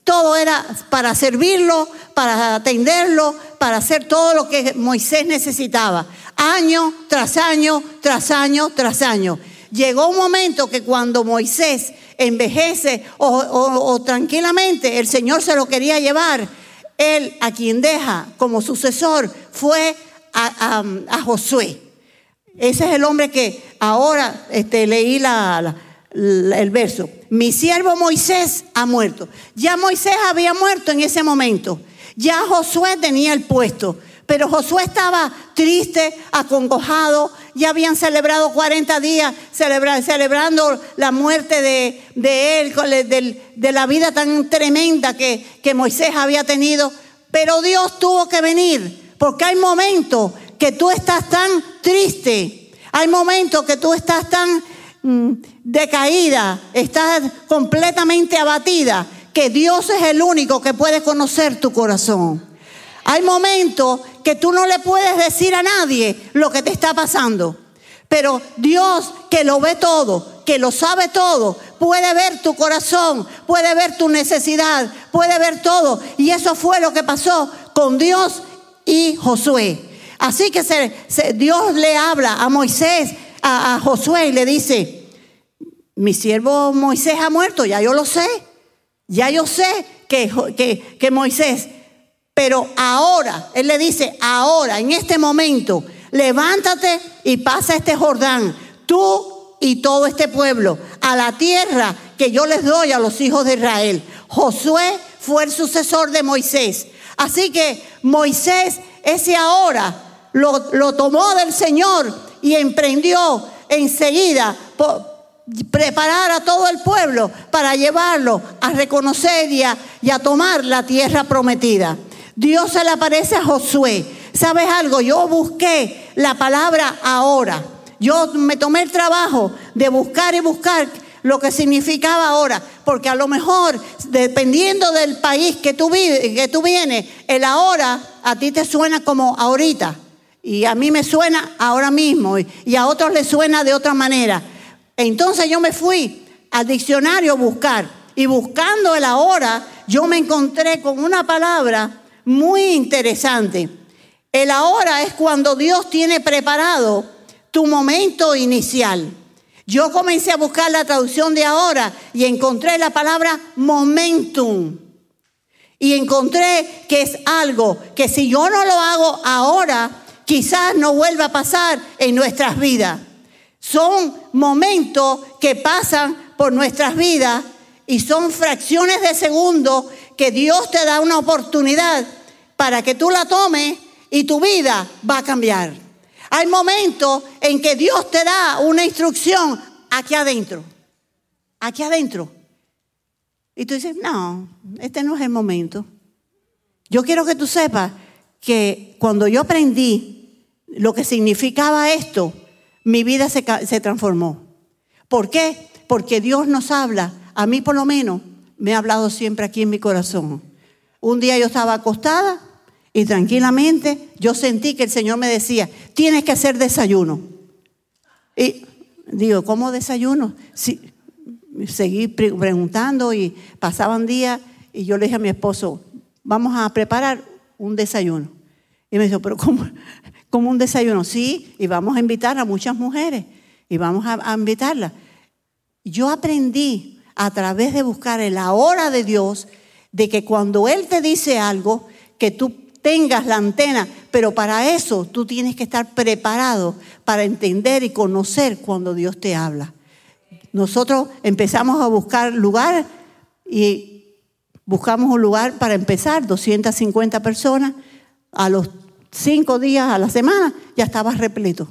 [SPEAKER 1] Todo era para servirlo, para atenderlo, para hacer todo lo que Moisés necesitaba. Año tras año, tras año, tras año. Llegó un momento que cuando Moisés envejece o, tranquilamente el Señor se lo quería llevar, él a quien deja como sucesor fue a, Josué. Ese es el hombre que ahora este, leí la, el verso. Mi siervo Moisés ha muerto. Ya Moisés había muerto en ese momento. Ya Josué tenía el puesto. Pero Josué estaba triste, acongojado. Ya habían celebrado 40 días celebrando la muerte de, de él, de, de, la vida tan tremenda que, que Moisés había tenido. Pero Dios tuvo que venir porque hay momentos que tú estás tan triste, hay momentos que tú estás tan mm, decaída, estás completamente abatida, que Dios es el único que puede conocer tu corazón. Hay momentos que tú no le puedes decir a nadie lo que te está pasando. Pero Dios que lo ve todo, que lo sabe todo, puede ver tu corazón, puede ver tu necesidad, puede ver todo. Y eso fue lo que pasó con Dios y Josué. Así que Dios le habla a Moisés, a, Josué y le dice, mi siervo Moisés ha muerto, ya yo lo sé, ya yo sé que, que, que Moisés, pero ahora, él le dice, ahora, en este momento, levántate y pasa este Jordán, tú y todo este pueblo, a la tierra que yo les doy a los hijos de Israel. Josué fue el sucesor de Moisés. Así que Moisés, ese ahora, lo, tomó del Señor y emprendió enseguida preparar a todo el pueblo para llevarlo a reconocer y a, y a tomar la tierra prometida. Dios se le aparece a Josué. ¿Sabes algo? Yo busqué la palabra ahora. Yo me tomé el trabajo de buscar y buscar lo que significaba ahora, porque a lo mejor, dependiendo del país que tú, vives, que tú vienes, el ahora a ti te suena como ahorita, y a mí me suena ahora mismo, y a otros les suena de otra manera. Entonces yo me fui al diccionario a buscar, y buscando el ahora, yo me encontré con una palabra muy interesante. El ahora es cuando Dios tiene preparado tu momento inicial. Yo comencé a buscar la traducción de ahora y encontré la palabra momentum. Y encontré que es algo que si yo no lo hago ahora, quizás no vuelva a pasar en nuestras vidas. Son momentos que pasan por nuestras vidas y son fracciones de segundo que Dios te da una oportunidad para que tú la tomes y tu vida va a cambiar. Hay momentos en que Dios te da una instrucción aquí adentro, aquí adentro. Y tú dices, no, este no es el momento. Yo quiero que tú sepas que cuando yo aprendí lo que significaba esto, mi vida se, se transformó. ¿Por qué? Porque Dios nos habla, a mí por lo menos, me ha hablado siempre aquí en mi corazón. Un día yo estaba acostada y tranquilamente yo sentí que el Señor me decía, tienes que hacer desayuno. Y digo, ¿cómo desayuno? seguí preguntando y pasaban días y yo le dije a mi esposo, vamos a preparar un desayuno. Y me dijo, pero ¿cómo, cómo un desayuno? Sí, y vamos a invitar a muchas mujeres y vamos a, a invitarlas. Yo aprendí a través de buscar la hora de Dios de que cuando Él te dice algo, que tú tengas la antena, pero para eso tú tienes que estar preparado para entender y conocer cuando Dios te habla. Nosotros empezamos a buscar lugar y buscamos un lugar para empezar, 250 personas, a los cinco días a la semana ya estaba repleto.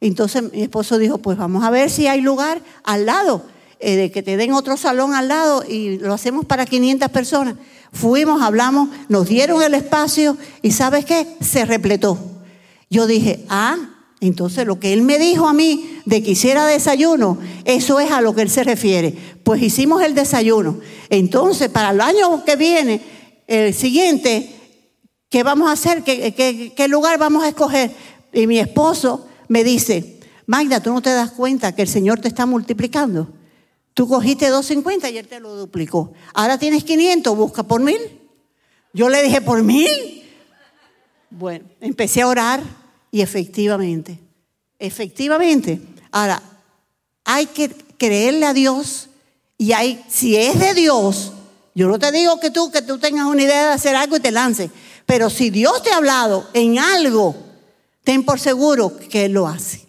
[SPEAKER 1] Entonces mi esposo dijo, pues vamos a ver si hay lugar al lado, eh, de que te den otro salón al lado y lo hacemos para 500 personas. Fuimos, hablamos, nos dieron el espacio y ¿sabes qué? Se repletó. Yo dije, ah, entonces lo que él me dijo a mí de que hiciera desayuno, eso es a lo que él se refiere. Pues hicimos el desayuno. Entonces, para el año que viene, el siguiente, ¿qué vamos a hacer? ¿Qué, qué lugar vamos a escoger? Y mi esposo me dice, Magda, tú no te das cuenta que el Señor te está multiplicando. Tú cogiste 250 y él te lo duplicó. Ahora tienes 500, busca por mil. Yo le dije, ¿por mil? Bueno, empecé a orar y efectivamente, efectivamente. Ahora, hay que creerle a Dios y hay, si es de Dios, yo no te digo que tú, que tú tengas una idea de hacer algo y te lances, pero si Dios te ha hablado en algo, ten por seguro que Él lo hace.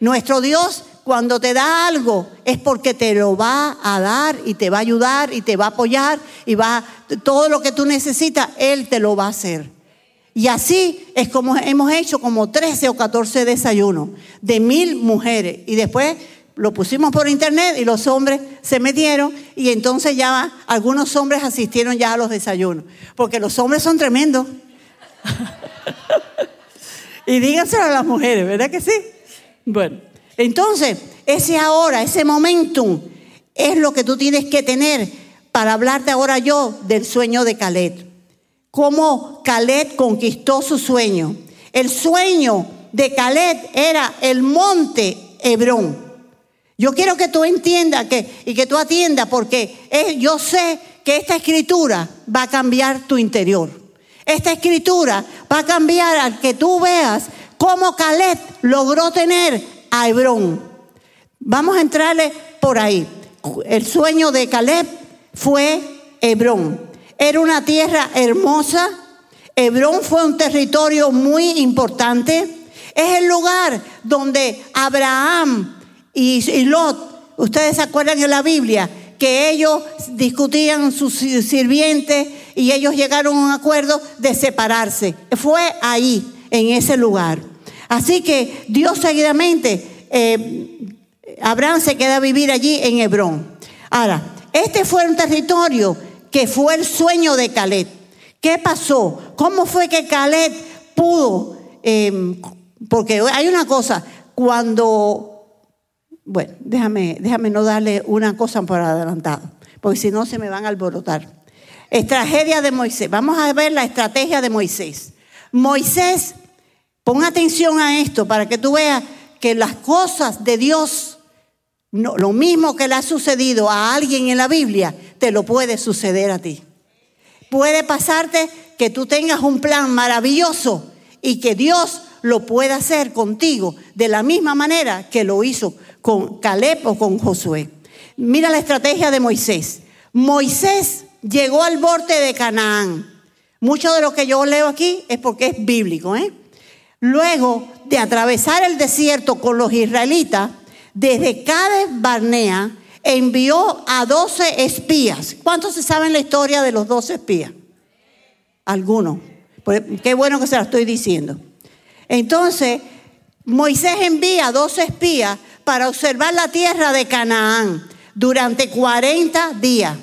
[SPEAKER 1] Nuestro Dios cuando te da algo es porque te lo va a dar y te va a ayudar y te va a apoyar y va todo lo que tú necesitas, él te lo va a hacer. Y así es como hemos hecho como 13 o 14 desayunos de mil mujeres y después lo pusimos por internet y los hombres se metieron y entonces ya algunos hombres asistieron ya a los desayunos, porque los hombres son tremendos. y díganselo a las mujeres, ¿verdad que sí? Bueno, entonces, ese ahora, ese momentum, es lo que tú tienes que tener para hablarte ahora yo del sueño de Caleb. Cómo Caleb conquistó su sueño. El sueño de Caleb era el monte Hebrón. Yo quiero que tú entiendas que, y que tú atiendas porque yo sé que esta escritura va a cambiar tu interior. Esta escritura va a cambiar al que tú veas cómo Caleb logró tener a Hebrón. Vamos a entrarle por ahí. El sueño de Caleb fue Hebrón. Era una tierra hermosa. Hebrón fue un territorio muy importante. Es el lugar donde Abraham y, Lot, ustedes se acuerdan en la Biblia, que ellos discutían sus sirvientes y ellos llegaron a un acuerdo de separarse. Fue ahí, en ese lugar. Así que Dios seguidamente, eh, Abraham se queda a vivir allí en Hebrón. Ahora, este fue un territorio que fue el sueño de Caleb. ¿Qué pasó? ¿Cómo fue que Caleb pudo? Em, porque hay una cosa, cuando, bueno, déjame, déjame no darle una cosa por adelantado, porque si no se me van a alborotar. Estrategia de Moisés. Vamos a ver la estrategia de Moisés. Moisés Pon atención a esto para que tú veas que las cosas de Dios, lo mismo que le ha sucedido a alguien en la Biblia, te lo puede suceder a ti. Puede pasarte que tú tengas un plan maravilloso y que Dios lo pueda hacer contigo de la misma manera que lo hizo con Caleb o con Josué. Mira la estrategia de Moisés. Moisés llegó al borde de Canaán. Mucho de lo que yo leo aquí es porque es bíblico, ¿eh? Luego de atravesar el desierto con los israelitas, desde Cades Barnea envió a doce espías. ¿Cuántos se saben la historia de los doce espías? Algunos. Pues, qué bueno que se la estoy diciendo. Entonces, Moisés envía a 12 espías para observar la tierra de Canaán durante 40 días.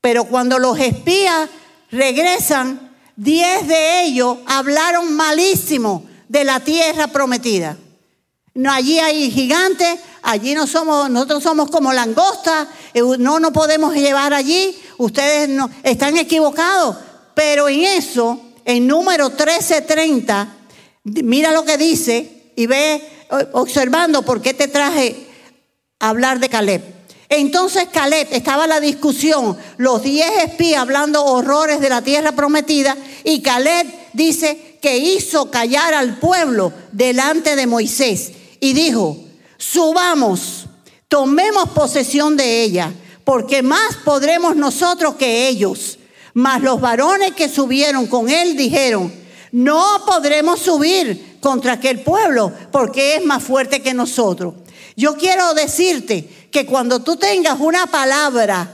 [SPEAKER 1] Pero cuando los espías regresan, diez de ellos hablaron malísimo de la tierra prometida. No, allí hay gigantes, allí no somos, nosotros somos como langostas, eh, no nos podemos llevar allí, ustedes no, están equivocados. Pero en eso, en número 1330, mira lo que dice y ve observando por qué te traje a hablar de Caleb. Entonces Caleb, estaba la discusión, los diez espías hablando horrores de la tierra prometida, y Caleb dice que hizo callar al pueblo delante de Moisés y dijo, subamos, tomemos posesión de ella, porque más podremos nosotros que ellos, Mas los varones que subieron con él dijeron, no podremos subir contra aquel pueblo porque es más fuerte que nosotros. Yo quiero decirte que cuando tú tengas una palabra,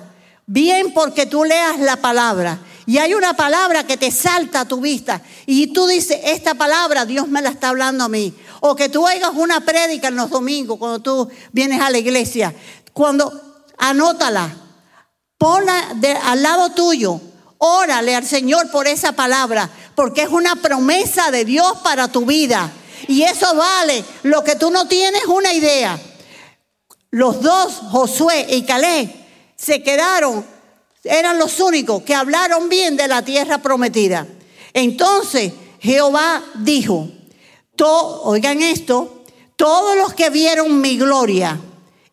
[SPEAKER 1] bien porque tú leas la palabra, y hay una palabra que te salta a tu vista y tú dices, esta palabra Dios me la está hablando a mí. O que tú oigas una prédica en los domingos cuando tú vienes a la iglesia. Cuando anótala, ponla al lado tuyo, órale al Señor por esa palabra, porque es una promesa de Dios para tu vida. Y eso vale lo que tú no tienes una idea. Los dos, Josué y Caleb, se quedaron eran los únicos que hablaron bien de la tierra prometida. Entonces Jehová dijo, oigan esto, todos los que vieron mi gloria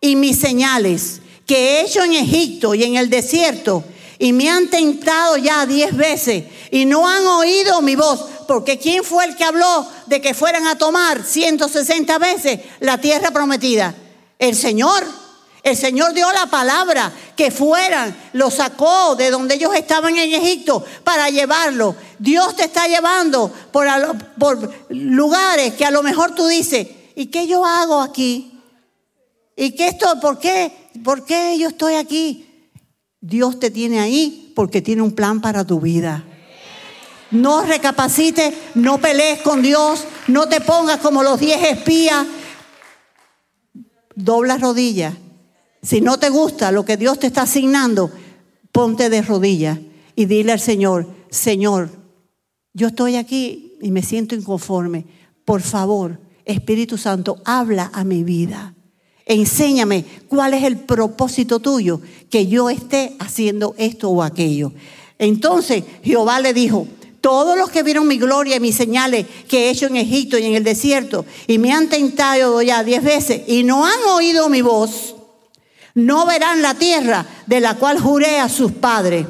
[SPEAKER 1] y mis señales que he hecho en Egipto y en el desierto, y me han tentado ya diez veces y no han oído mi voz, porque ¿quién fue el que habló de que fueran a tomar 160 veces la tierra prometida? El Señor. El Señor dio la palabra que fueran, lo sacó de donde ellos estaban en Egipto para llevarlo. Dios te está llevando por, por lugares que a lo mejor tú dices, ¿y qué yo hago aquí? ¿Y qué esto? ¿Por qué? ¿Por qué yo estoy aquí? Dios te tiene ahí porque tiene un plan para tu vida. No recapacites, no pelees con Dios, no te pongas como los diez espías. Dobla rodillas si no te gusta lo que Dios te está asignando, ponte de rodillas y dile al Señor, Señor, yo estoy aquí y me siento inconforme. Por favor, Espíritu Santo, habla a mi vida. Enséñame cuál es el propósito tuyo, que yo esté haciendo esto o aquello. Entonces Jehová le dijo, todos los que vieron mi gloria y mis señales que he hecho en Egipto y en el desierto y me han tentado ya diez veces y no han oído mi voz, no verán la tierra de la cual juré a sus padres.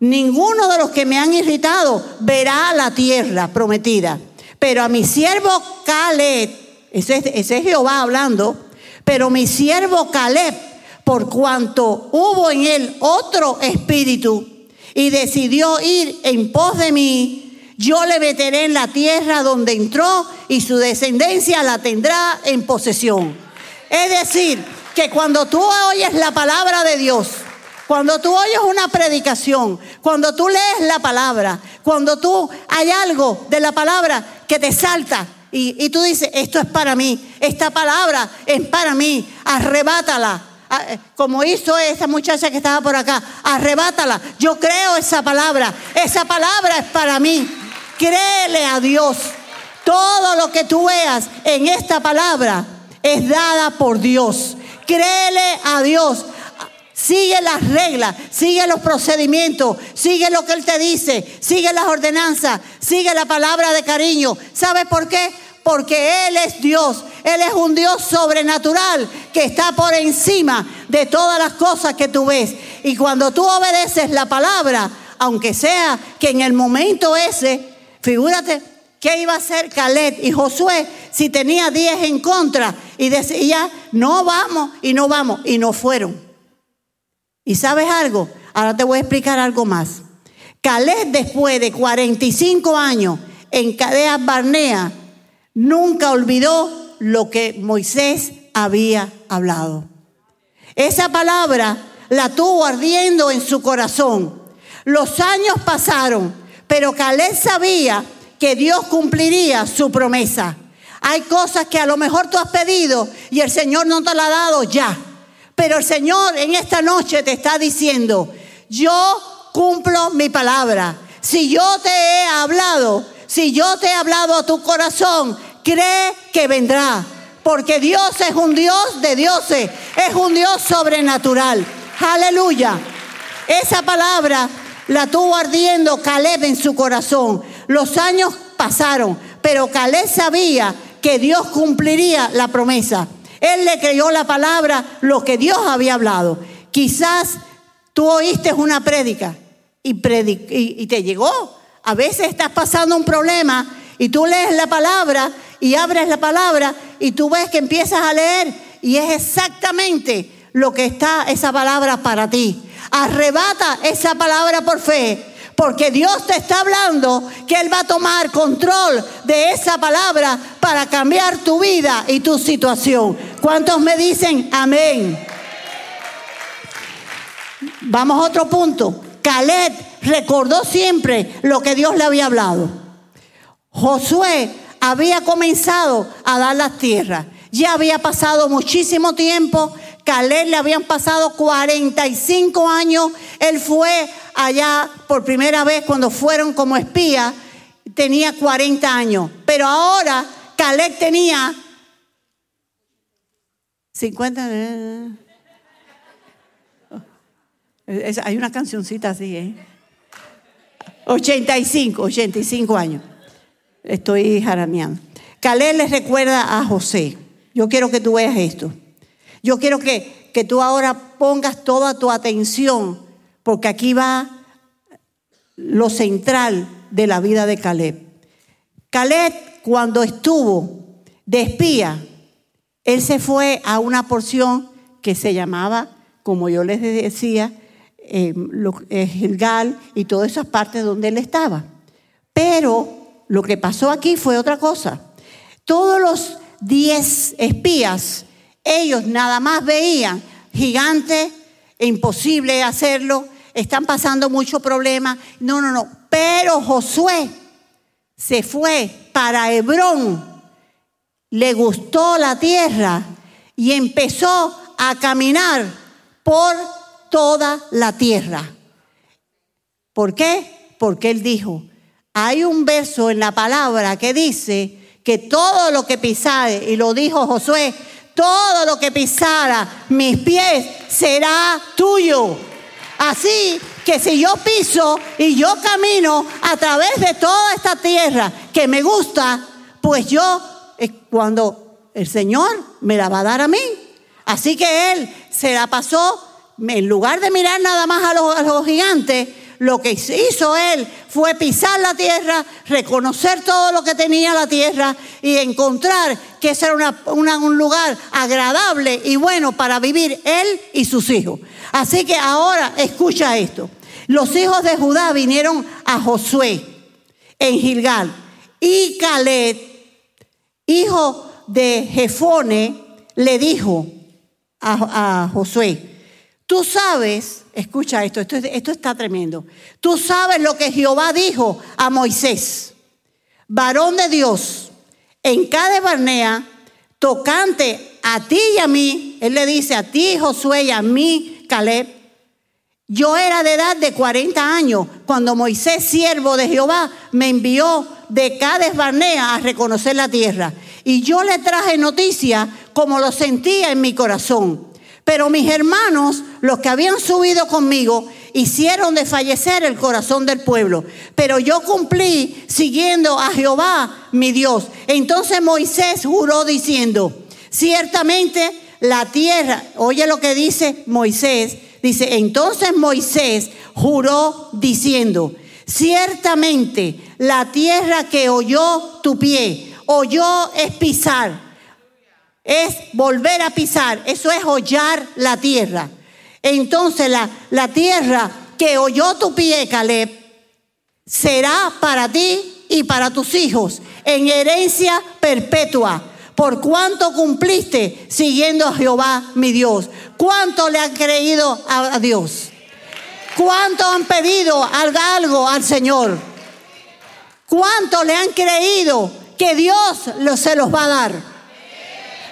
[SPEAKER 1] Ninguno de los que me han irritado verá la tierra prometida. Pero a mi siervo Caleb, ese, es Jehová hablando, pero mi siervo Caleb, por cuanto hubo en él otro espíritu y decidió ir en pos de mí, yo le meteré en la tierra donde entró y su descendencia la tendrá en posesión. Es decir, que cuando tú oyes la palabra de Dios, cuando tú oyes una predicación, cuando tú lees la palabra, cuando tú hay algo de la palabra que te salta y, tú dices, esto es para mí, esta palabra es para mí, arrebátala. Ah, eh, como hizo esa muchacha que estaba por acá, arrebátala. Yo creo esa palabra, esa palabra es para mí. Créele a Dios. Todo lo que tú veas en esta palabra es dada por Dios. Créele a Dios. Sigue las reglas, sigue los procedimientos, sigue lo que Él te dice, sigue las ordenanzas, sigue la palabra de cariño. ¿Sabes por qué? Porque Él es Dios. Él es un Dios sobrenatural que está por encima de todas las cosas que tú ves. Y cuando tú obedeces la palabra, aunque sea que en el momento ese, figúrate, ¿Qué iba a hacer Caleb y Josué si tenía 10 en contra? Y decía, no vamos y no vamos. Y no fueron. ¿Y sabes algo? Ahora te voy a explicar algo más. Caleb después de 45 años en Cadeas Barnea, nunca olvidó lo que Moisés había hablado. Esa palabra la tuvo ardiendo en su corazón. Los años pasaron, pero Caleb sabía que Dios cumpliría su promesa. Hay cosas que a lo mejor tú has pedido y el Señor no te la ha dado ya. Pero el Señor en esta noche te está diciendo, yo cumplo mi palabra. Si yo te he hablado, si yo te he hablado a tu corazón, cree que vendrá. Porque Dios es un Dios de dioses, es un Dios sobrenatural. Aleluya. Esa palabra la tuvo ardiendo Caleb en su corazón. Los años pasaron, pero Caleb sabía que Dios cumpliría la promesa. Él le creyó la palabra, lo que Dios había hablado. Quizás tú oíste una prédica y, y te llegó. A veces estás pasando un problema y tú lees la palabra y abres la palabra y tú ves que empiezas a leer y es exactamente lo que está esa palabra para ti. Arrebata esa palabra por fe Porque Dios te está hablando que Él va a tomar control de esa palabra para cambiar tu vida y tu situación. ¿Cuántos me dicen amén? Vamos a otro punto. Caleb recordó siempre lo que Dios le había hablado. Josué había comenzado a dar las tierras. Ya había pasado muchísimo tiempo. Caleb le habían pasado 45 años. Él fue allá por primera vez cuando fueron como espía. Tenía 40 años. Pero ahora Caleb tenía 50. hay una cancioncita así, ¿eh? 85, 85 años. Estoy jarameando. Caleb les recuerda a José. Yo quiero que tú veas esto. Yo quiero que, que tú ahora pongas toda tu atención, porque aquí va lo central de la vida de Caleb. Caleb, cuando estuvo de espía, él se fue a una porción que se llamaba, como yo les decía, eh, y todas esas partes donde él estaba. Pero lo que pasó aquí fue otra cosa. Todos los diez espías, ellos nada más veían gigante, imposible hacerlo, están pasando muchos problemas. No, no, no. Pero Josué se fue para Hebrón, le gustó la tierra y empezó a caminar por toda la tierra. ¿Por qué? Porque él dijo, hay un verso en la palabra que dice que todo lo que pisare, y lo dijo Josué, todo lo que pisara mis pies será tuyo. Así que si yo piso y yo camino a través de toda esta tierra que me gusta, pues yo, cuando el Señor me la va a dar a mí. Así que Él se la pasó en lugar de mirar nada más a los, gigantes, lo que hizo él fue pisar la tierra, reconocer todo lo que tenía la tierra y encontrar que ese era un lugar agradable y bueno para vivir él y sus hijos. Así que ahora escucha esto. Los hijos de Judá vinieron a Josué en Gilgal y Caleb, hijo de Jefone, le dijo a, a Josué, Tú sabes, escucha esto, esto, esto está tremendo. Tú sabes lo que Jehová dijo a Moisés, varón de Dios, en cada Barnea, tocante a ti y a mí. Él le dice a ti, Josué, y a mí, Caleb. Yo era de edad de 40 años cuando Moisés, siervo de Jehová, me envió de Cades Barnea a reconocer la tierra. Y yo le traje noticia como lo sentía en mi corazón. Pero mis hermanos, los que habían subido conmigo, hicieron desfallecer el corazón del pueblo. Pero yo cumplí siguiendo a Jehová, mi Dios. Entonces Moisés juró diciendo, ciertamente la tierra, oye lo que dice Moisés, dice, entonces Moisés juró diciendo, ciertamente la tierra que oyó tu pie, oyó es pisar es volver a pisar, eso es hollar la tierra. Entonces la, la tierra que oyó tu pie, Caleb, será para ti y para tus hijos en herencia perpetua. Por cuánto cumpliste siguiendo a Jehová mi Dios. ¿Cuánto le han creído a Dios? ¿Cuánto han pedido algo al Señor? ¿Cuánto le han creído que Dios se los va a dar?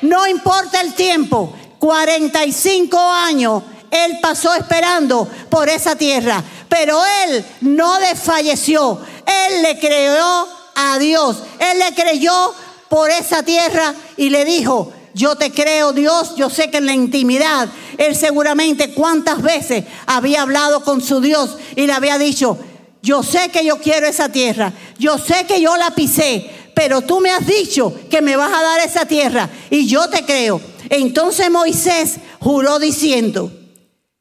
[SPEAKER 1] No importa el tiempo, 45 años él pasó esperando por esa tierra, pero él no desfalleció. Él le creyó a Dios. Él le creyó por esa tierra y le dijo, yo te creo Dios, yo sé que en la intimidad, él seguramente cuántas veces había hablado con su Dios y le había dicho, yo sé que yo quiero esa tierra, yo sé que yo la pisé, pero tú me has dicho que me vas a dar esa tierra y yo te creo. Entonces Moisés juró diciendo,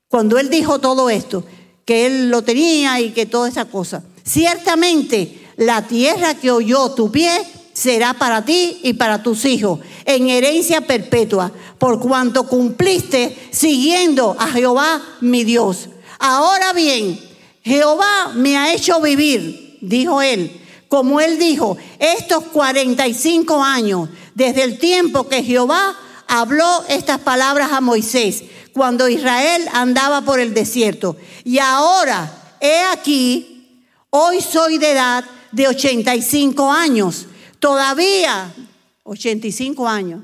[SPEAKER 1] cuando él dijo todo esto, que él lo tenía y que toda esa cosa, ciertamente la tierra que oyó tu pie será para ti y para tus hijos en herencia perpetua, por cuanto cumpliste siguiendo a Jehová mi Dios. Ahora bien, Jehová me ha hecho vivir, dijo él, como él dijo, estos 45 años, desde el tiempo que Jehová habló estas palabras a Moisés, cuando Israel andaba por el desierto. Y ahora, he aquí, hoy soy de edad de 85 años, todavía 85 años.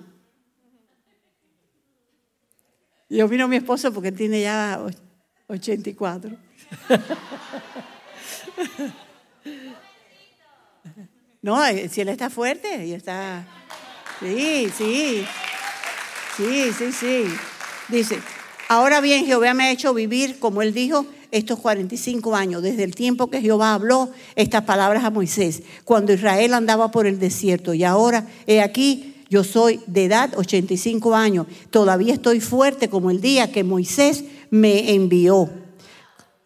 [SPEAKER 1] Yo vino mi esposo porque tiene ya 84. No, si él está fuerte, y está. Sí, sí. Sí, sí, sí. Dice, ahora bien, Jehová me ha hecho vivir, como él dijo, estos 45 años, desde el tiempo que Jehová habló estas palabras a Moisés, cuando Israel andaba por el desierto. Y ahora, he aquí, yo soy de edad 85 años, todavía estoy fuerte como el día que Moisés me envió.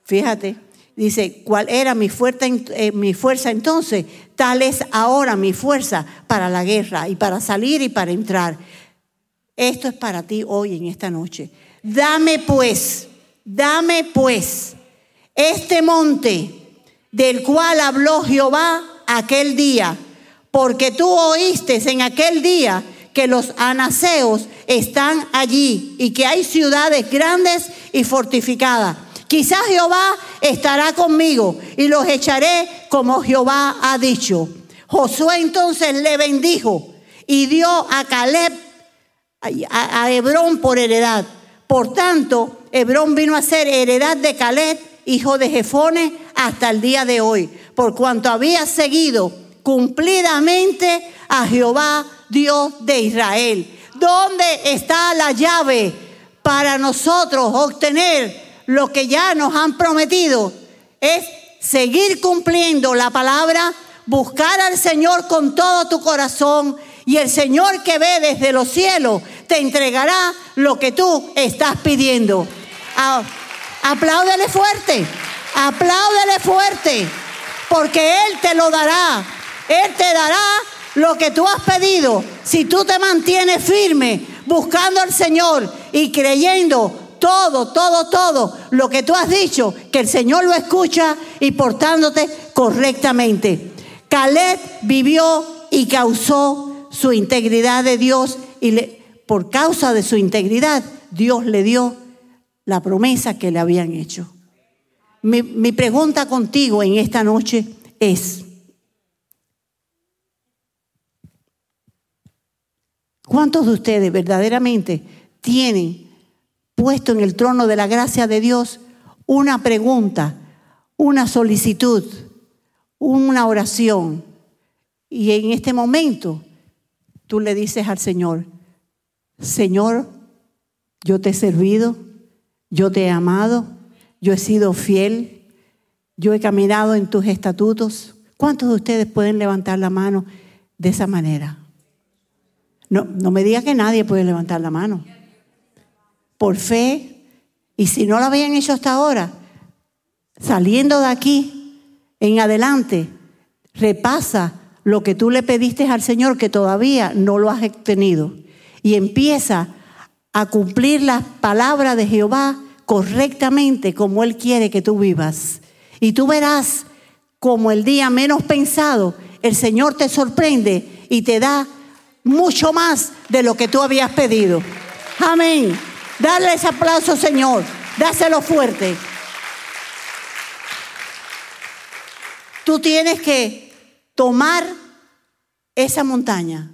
[SPEAKER 1] Fíjate, dice, ¿cuál era mi fuerza, eh, mi fuerza entonces? Tal es ahora mi fuerza para la guerra y para salir y para entrar. Esto es para ti hoy en esta noche. Dame pues, dame pues este monte del cual habló Jehová aquel día, porque tú oíste en aquel día que los anaseos están allí y que hay ciudades grandes y fortificadas. Quizás Jehová estará conmigo y los echaré como Jehová ha dicho. Josué entonces le bendijo y dio a Caleb, a Hebrón por heredad. Por tanto, Hebrón vino a ser heredad de Caleb, hijo de Jefone, hasta el día de hoy, por cuanto había seguido cumplidamente a Jehová, Dios de Israel. ¿Dónde está la llave para nosotros obtener lo que ya nos han prometido? Es seguir cumpliendo la palabra, buscar al Señor con todo tu corazón y el Señor que ve desde los cielos te entregará lo que tú estás pidiendo. Apláudele fuerte, apláudele fuerte, porque Él te lo dará. Él te dará lo que tú has pedido si tú te mantienes firme buscando al Señor y creyendo todo, todo, todo lo que tú has dicho, que el Señor lo escucha y portándote correctamente. Caleb vivió y causó su integridad de Dios y por causa de su integridad Dios le dio la promesa que le habían hecho. Mi pregunta contigo en esta noche es, ¿Cuántos de ustedes verdaderamente tienen puesto en el trono de la gracia de Dios una pregunta, una solicitud, una oración? Y en este momento tú le dices al Señor, Señor, yo te he servido, yo te he amado, yo he sido fiel, yo he caminado en tus estatutos. ¿Cuántos de ustedes pueden levantar la mano de esa manera? No, no me diga que nadie puede levantar la mano. Por fe, y si no lo habían hecho hasta ahora, saliendo de aquí en adelante, repasa lo que tú le pediste al Señor que todavía no lo has tenido. Y empieza a cumplir las palabras de Jehová correctamente como Él quiere que tú vivas. Y tú verás como el día menos pensado, el Señor te sorprende y te da mucho más de lo que tú habías pedido. Amén. Dale ese aplauso, Señor. Dáselo fuerte. Tú tienes que tomar esa montaña.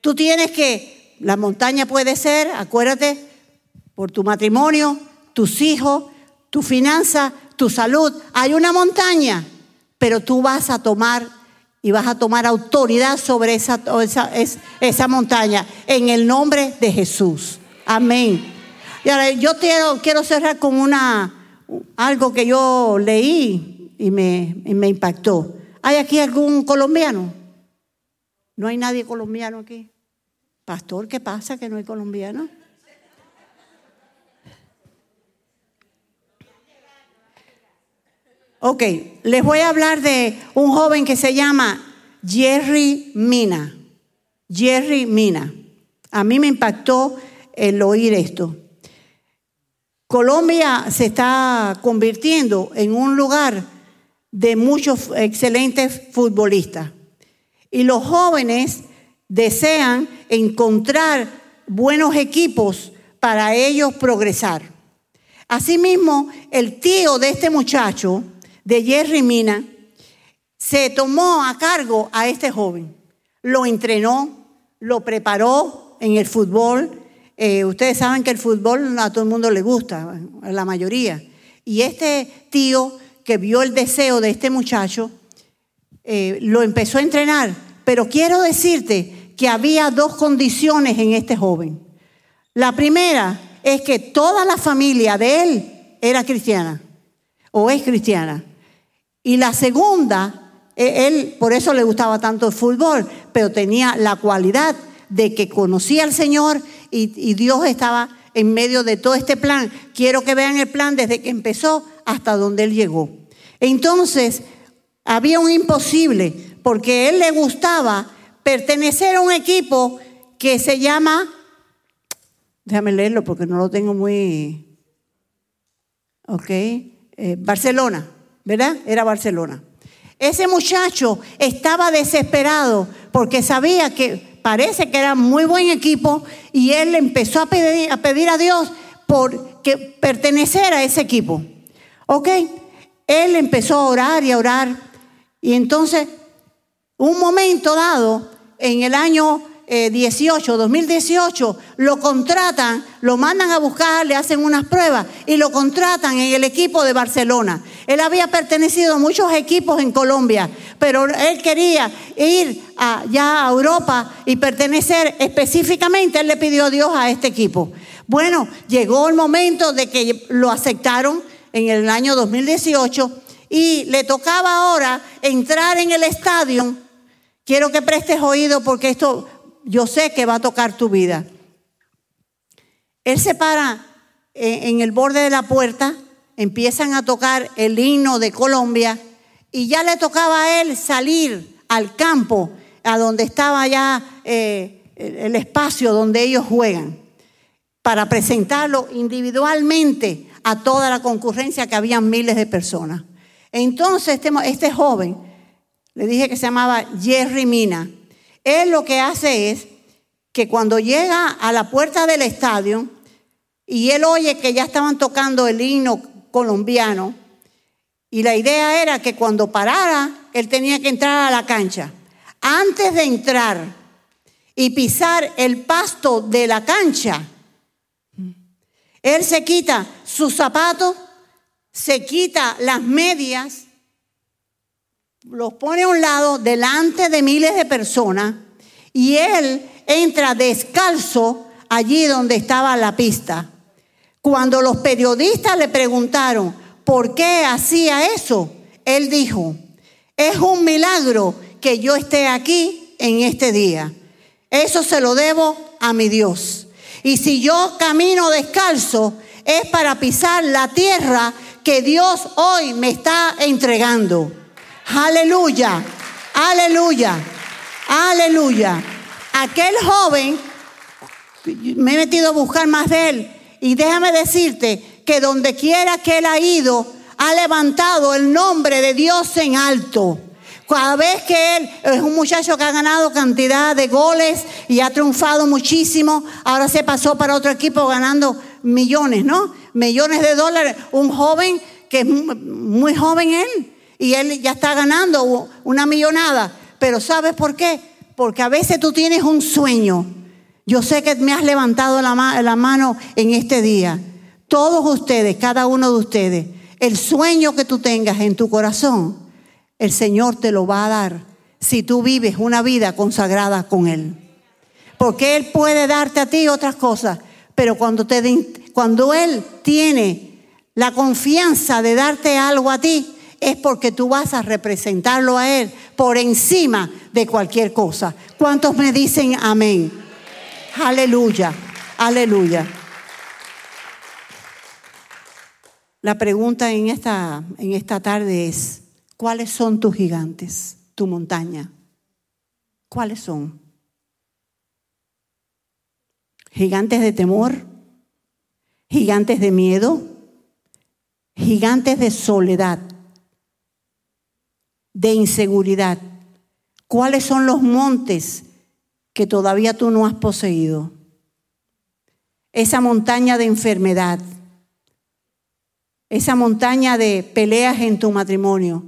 [SPEAKER 1] Tú tienes que, la montaña puede ser, acuérdate, por tu matrimonio, tus hijos, tu finanza, tu salud. Hay una montaña, pero tú vas a tomar y vas a tomar autoridad sobre esa, esa, esa montaña en el nombre de Jesús. Amén. Y ahora yo quiero, cerrar con una, algo que yo leí y me, y me impactó. ¿Hay aquí algún colombiano? ¿No hay nadie colombiano aquí? Pastor, ¿qué pasa que no hay colombiano? Ok, les voy a hablar de un joven que se llama Jerry Mina. Jerry Mina. A mí me impactó el oír esto. Colombia se está convirtiendo en un lugar de muchos excelentes futbolistas. Y los jóvenes desean encontrar buenos equipos para ellos progresar. Asimismo, el tío de este muchacho, de Jerry Mina, se tomó a cargo a este joven. Lo entrenó, lo preparó en el fútbol. Eh, ustedes saben que el fútbol a todo el mundo le gusta, a la mayoría. Y este tío que vio el deseo de este muchacho, eh, lo empezó a entrenar. Pero quiero decirte que había dos condiciones en este joven. La primera es que toda la familia de él era cristiana o es cristiana. Y la segunda, e, él por eso le gustaba tanto el fútbol, pero tenía la cualidad de que conocía al Señor y, Dios estaba en medio de todo este plan. Quiero que vean el plan desde que empezó hasta donde él llegó. Entonces, había un imposible, porque a él le gustaba pertenecer a un equipo que se llama Déjame leerlo porque no lo tengo muy... Ok. Eh, Barcelona, ¿verdad? Era Barcelona. Ese muchacho estaba desesperado porque sabía que parece que era muy buen equipo y él empezó a pedir a, pedir a Dios por que pertenecer a ese equipo. ¿Ok? Él empezó a orar y a orar y entonces un momento dado, en el año 18, eh, 2018, lo contratan, lo mandan a buscar, le hacen unas pruebas y lo contratan en el equipo de Barcelona. Él había pertenecido a muchos equipos en Colombia, pero él quería ir ya a Europa y pertenecer específicamente, él le pidió a Dios a este equipo. Bueno, llegó el momento de que lo aceptaron en el año 2018 y le tocaba ahora entrar en el estadio. Quiero que prestes oído porque esto yo sé que va a tocar tu vida. Él se para en el borde de la puerta, empiezan a tocar el himno de Colombia y ya le tocaba a él salir al campo, a donde estaba ya eh, el espacio donde ellos juegan, para presentarlo individualmente a toda la concurrencia que habían miles de personas. Entonces este, este joven, le dije que se llamaba Jerry Mina, él lo que hace es que cuando llega a la puerta del estadio y él oye que ya estaban tocando el himno colombiano, y la idea era que cuando parara, él tenía que entrar a la cancha. Antes de entrar y pisar el pasto de la cancha, él se quita sus zapatos, se quita las medias los pone a un lado delante de miles de personas y él entra descalzo allí donde estaba la pista. Cuando los periodistas le preguntaron por qué hacía eso, él dijo, es un milagro que yo esté aquí en este día. Eso se lo debo a mi Dios. Y si yo camino descalzo, es para pisar la tierra que Dios hoy me está entregando. Aleluya, aleluya, aleluya. Aquel joven, me he metido a buscar más de él y déjame decirte que donde quiera que él ha ido, ha levantado el nombre de Dios en alto. Cada vez que él es un muchacho que ha ganado cantidad de goles y ha triunfado muchísimo, ahora se pasó para otro equipo ganando millones, ¿no? Millones de dólares. Un joven que es muy joven él y él ya está ganando una millonada. Pero ¿sabes por qué? Porque a veces tú tienes un sueño. Yo sé que me has levantado la, mano en este día. Todos ustedes, cada uno de ustedes, el sueño que tú tengas en tu corazón, el Señor te lo va a dar si tú vives una vida consagrada con Él. Porque Él puede darte a ti otras cosas, pero cuando, te, cuando Él tiene la confianza de darte algo a ti, es porque tú vas a representarlo a Él por encima de cualquier cosa. ¿Cuántos me dicen amén? Aleluya, aleluya. La pregunta en esta, en esta tarde es, ¿cuáles son tus gigantes, tu montaña? ¿Cuáles son? ¿Gigantes de temor? gigantes de miedo, gigantes de soledad, de inseguridad. ¿Cuáles son los montes que todavía tú no has poseído? Esa montaña de enfermedad, esa montaña de peleas en tu matrimonio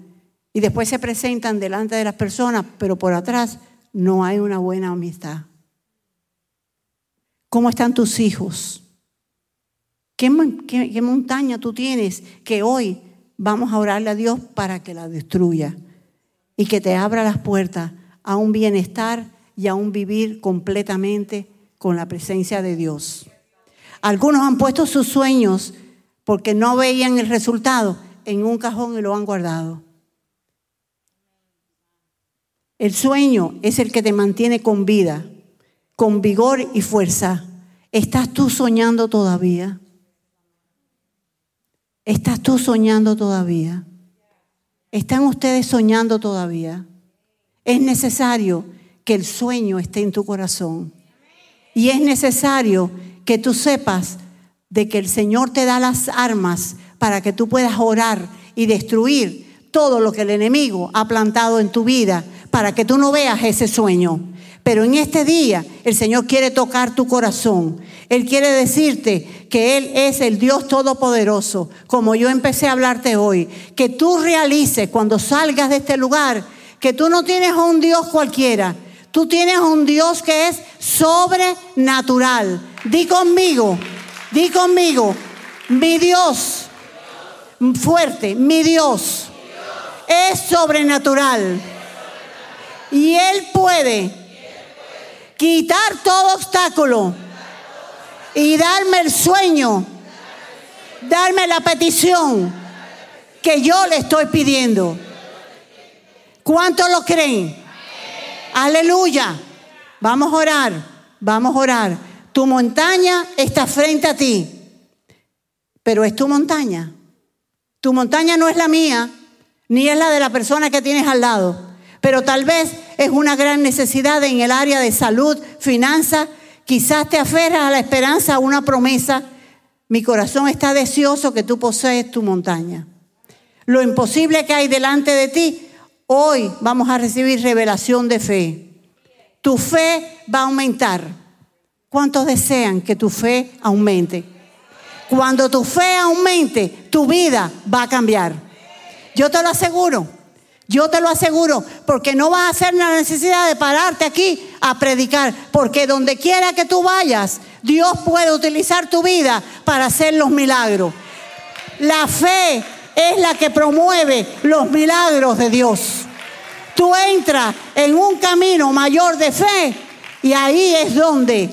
[SPEAKER 1] y después se presentan delante de las personas, pero por atrás no hay una buena amistad. ¿Cómo están tus hijos? ¿Qué, montaña tú tienes que hoy vamos a orarle a Dios para que la destruya y que te abra las puertas a un bienestar y a un vivir completamente con la presencia de Dios? Algunos han puesto sus sueños porque no veían el resultado en un cajón y lo han guardado. El sueño es el que te mantiene con vida, con vigor y fuerza. ¿Estás tú soñando todavía? ¿Estás tú soñando todavía? ¿Están ustedes soñando todavía? Es necesario que el sueño esté en tu corazón. Y es necesario que tú sepas de que el Señor te da las armas para que tú puedas orar y destruir todo lo que el enemigo ha plantado en tu vida para que tú no veas ese sueño. Pero en este día el Señor quiere tocar tu corazón. Él quiere decirte que Él es el Dios Todopoderoso, como yo empecé a hablarte hoy. Que tú realices cuando salgas de este lugar que tú no tienes un Dios cualquiera. Tú tienes un Dios que es sobrenatural. Di conmigo, di conmigo, mi Dios fuerte, mi Dios es sobrenatural. Y Él puede quitar todo obstáculo y darme el sueño, darme la petición que yo le estoy pidiendo. ¿Cuántos lo creen? Aleluya. Vamos a orar, vamos a orar. Tu montaña está frente a ti, pero es tu montaña. Tu montaña no es la mía, ni es la de la persona que tienes al lado. Pero tal vez es una gran necesidad en el área de salud, finanzas. Quizás te aferras a la esperanza, a una promesa. Mi corazón está deseoso que tú posees tu montaña. Lo imposible que hay delante de ti, hoy vamos a recibir revelación de fe. Tu fe va a aumentar. ¿Cuántos desean que tu fe aumente? Cuando tu fe aumente, tu vida va a cambiar. Yo te lo aseguro. Yo te lo aseguro, porque no vas a hacer la necesidad de pararte aquí a predicar, porque donde quiera que tú vayas, Dios puede utilizar tu vida para hacer los milagros. La fe es la que promueve los milagros de Dios. Tú entras en un camino mayor de fe y ahí es donde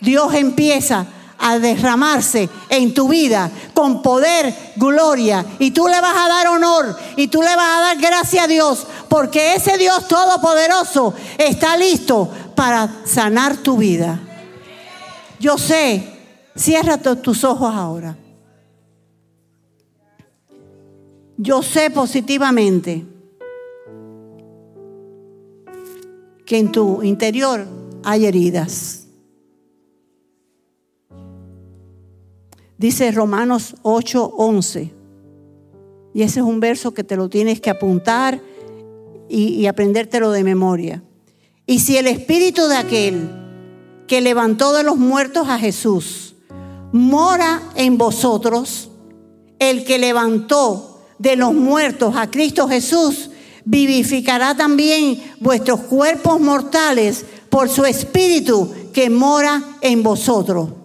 [SPEAKER 1] Dios empieza a derramarse en tu vida con poder, gloria. Y tú le vas a dar honor y tú le vas a dar gracias a Dios porque ese Dios todopoderoso está listo para sanar tu vida. Yo sé, cierra tus ojos ahora. Yo sé positivamente que en tu interior hay heridas. Dice Romanos 8:11. Y ese es un verso que te lo tienes que apuntar y, y aprendértelo de memoria. Y si el espíritu de aquel que levantó de los muertos a Jesús mora en vosotros, el que levantó de los muertos a Cristo Jesús, vivificará también vuestros cuerpos mortales por su espíritu que mora en vosotros.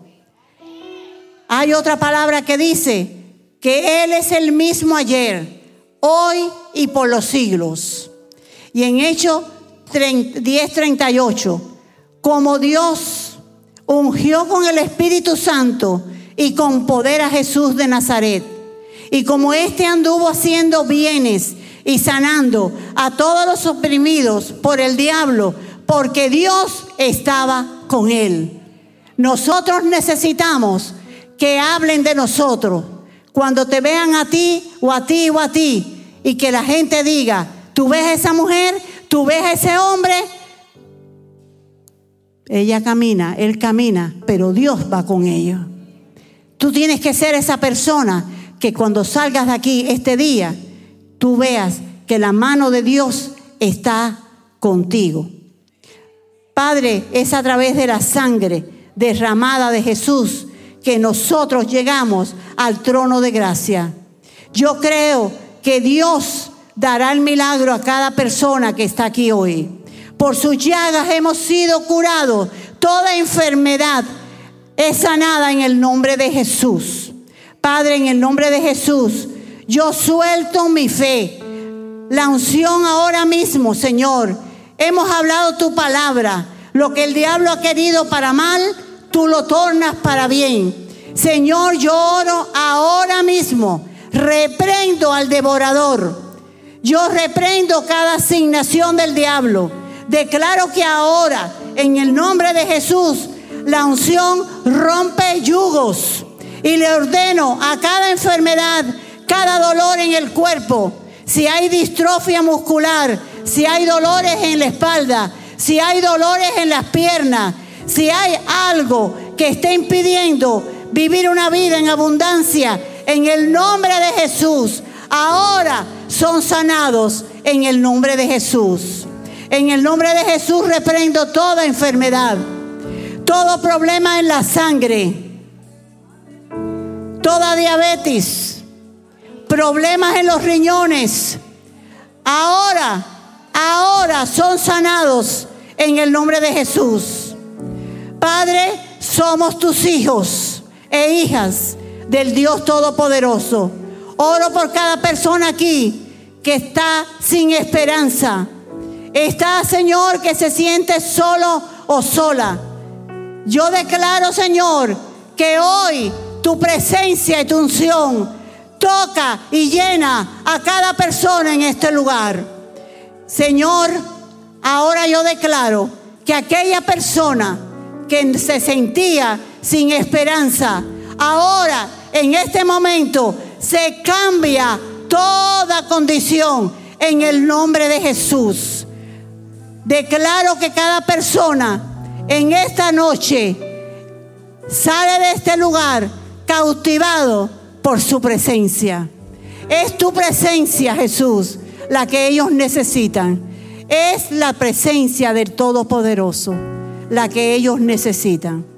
[SPEAKER 1] Hay otra palabra que dice que Él es el mismo ayer, hoy y por los siglos. Y en Hechos 10:38, como Dios ungió con el Espíritu Santo y con poder a Jesús de Nazaret, y como éste anduvo haciendo bienes y sanando a todos los oprimidos por el diablo, porque Dios estaba con él. Nosotros necesitamos que hablen de nosotros. Cuando te vean a ti o a ti o a ti y que la gente diga, tú ves a esa mujer, tú ves a ese hombre, ella camina, él camina, pero Dios va con ellos. Tú tienes que ser esa persona que cuando salgas de aquí este día, tú veas que la mano de Dios está contigo. Padre, es a través de la sangre derramada de Jesús que nosotros llegamos al trono de gracia. Yo creo que Dios dará el milagro a cada persona que está aquí hoy. Por sus llagas hemos sido curados. Toda enfermedad es sanada en el nombre de Jesús. Padre, en el nombre de Jesús, yo suelto mi fe. La unción ahora mismo, Señor. Hemos hablado tu palabra. Lo que el diablo ha querido para mal, tú lo tornas para bien. Señor, yo oro ahora mismo. Reprendo al devorador. Yo reprendo cada asignación del diablo. Declaro que ahora, en el nombre de Jesús, la unción rompe yugos. Y le ordeno a cada enfermedad, cada dolor en el cuerpo, si hay distrofia muscular, si hay dolores en la espalda, si hay dolores en las piernas, si hay algo que esté impidiendo vivir una vida en abundancia, en el nombre de Jesús, ahora son sanados en el nombre de Jesús. En el nombre de Jesús reprendo toda enfermedad, todo problema en la sangre, toda diabetes, problemas en los riñones. Ahora ahora son sanados en el nombre de Jesús. Padre, somos tus hijos e hijas del Dios Todopoderoso. Oro por cada persona aquí que está sin esperanza. Está, Señor, que se siente solo o sola. Yo declaro, Señor, que hoy tu presencia y tu unción toca y llena a cada persona en este lugar. Señor, ahora yo declaro que aquella persona que se sentía sin esperanza, ahora en este momento se cambia toda condición en el nombre de Jesús. Declaro que cada persona en esta noche sale de este lugar cautivado por su presencia. Es tu presencia, Jesús, la que ellos necesitan. Es la presencia del Todopoderoso la que ellos necesitan.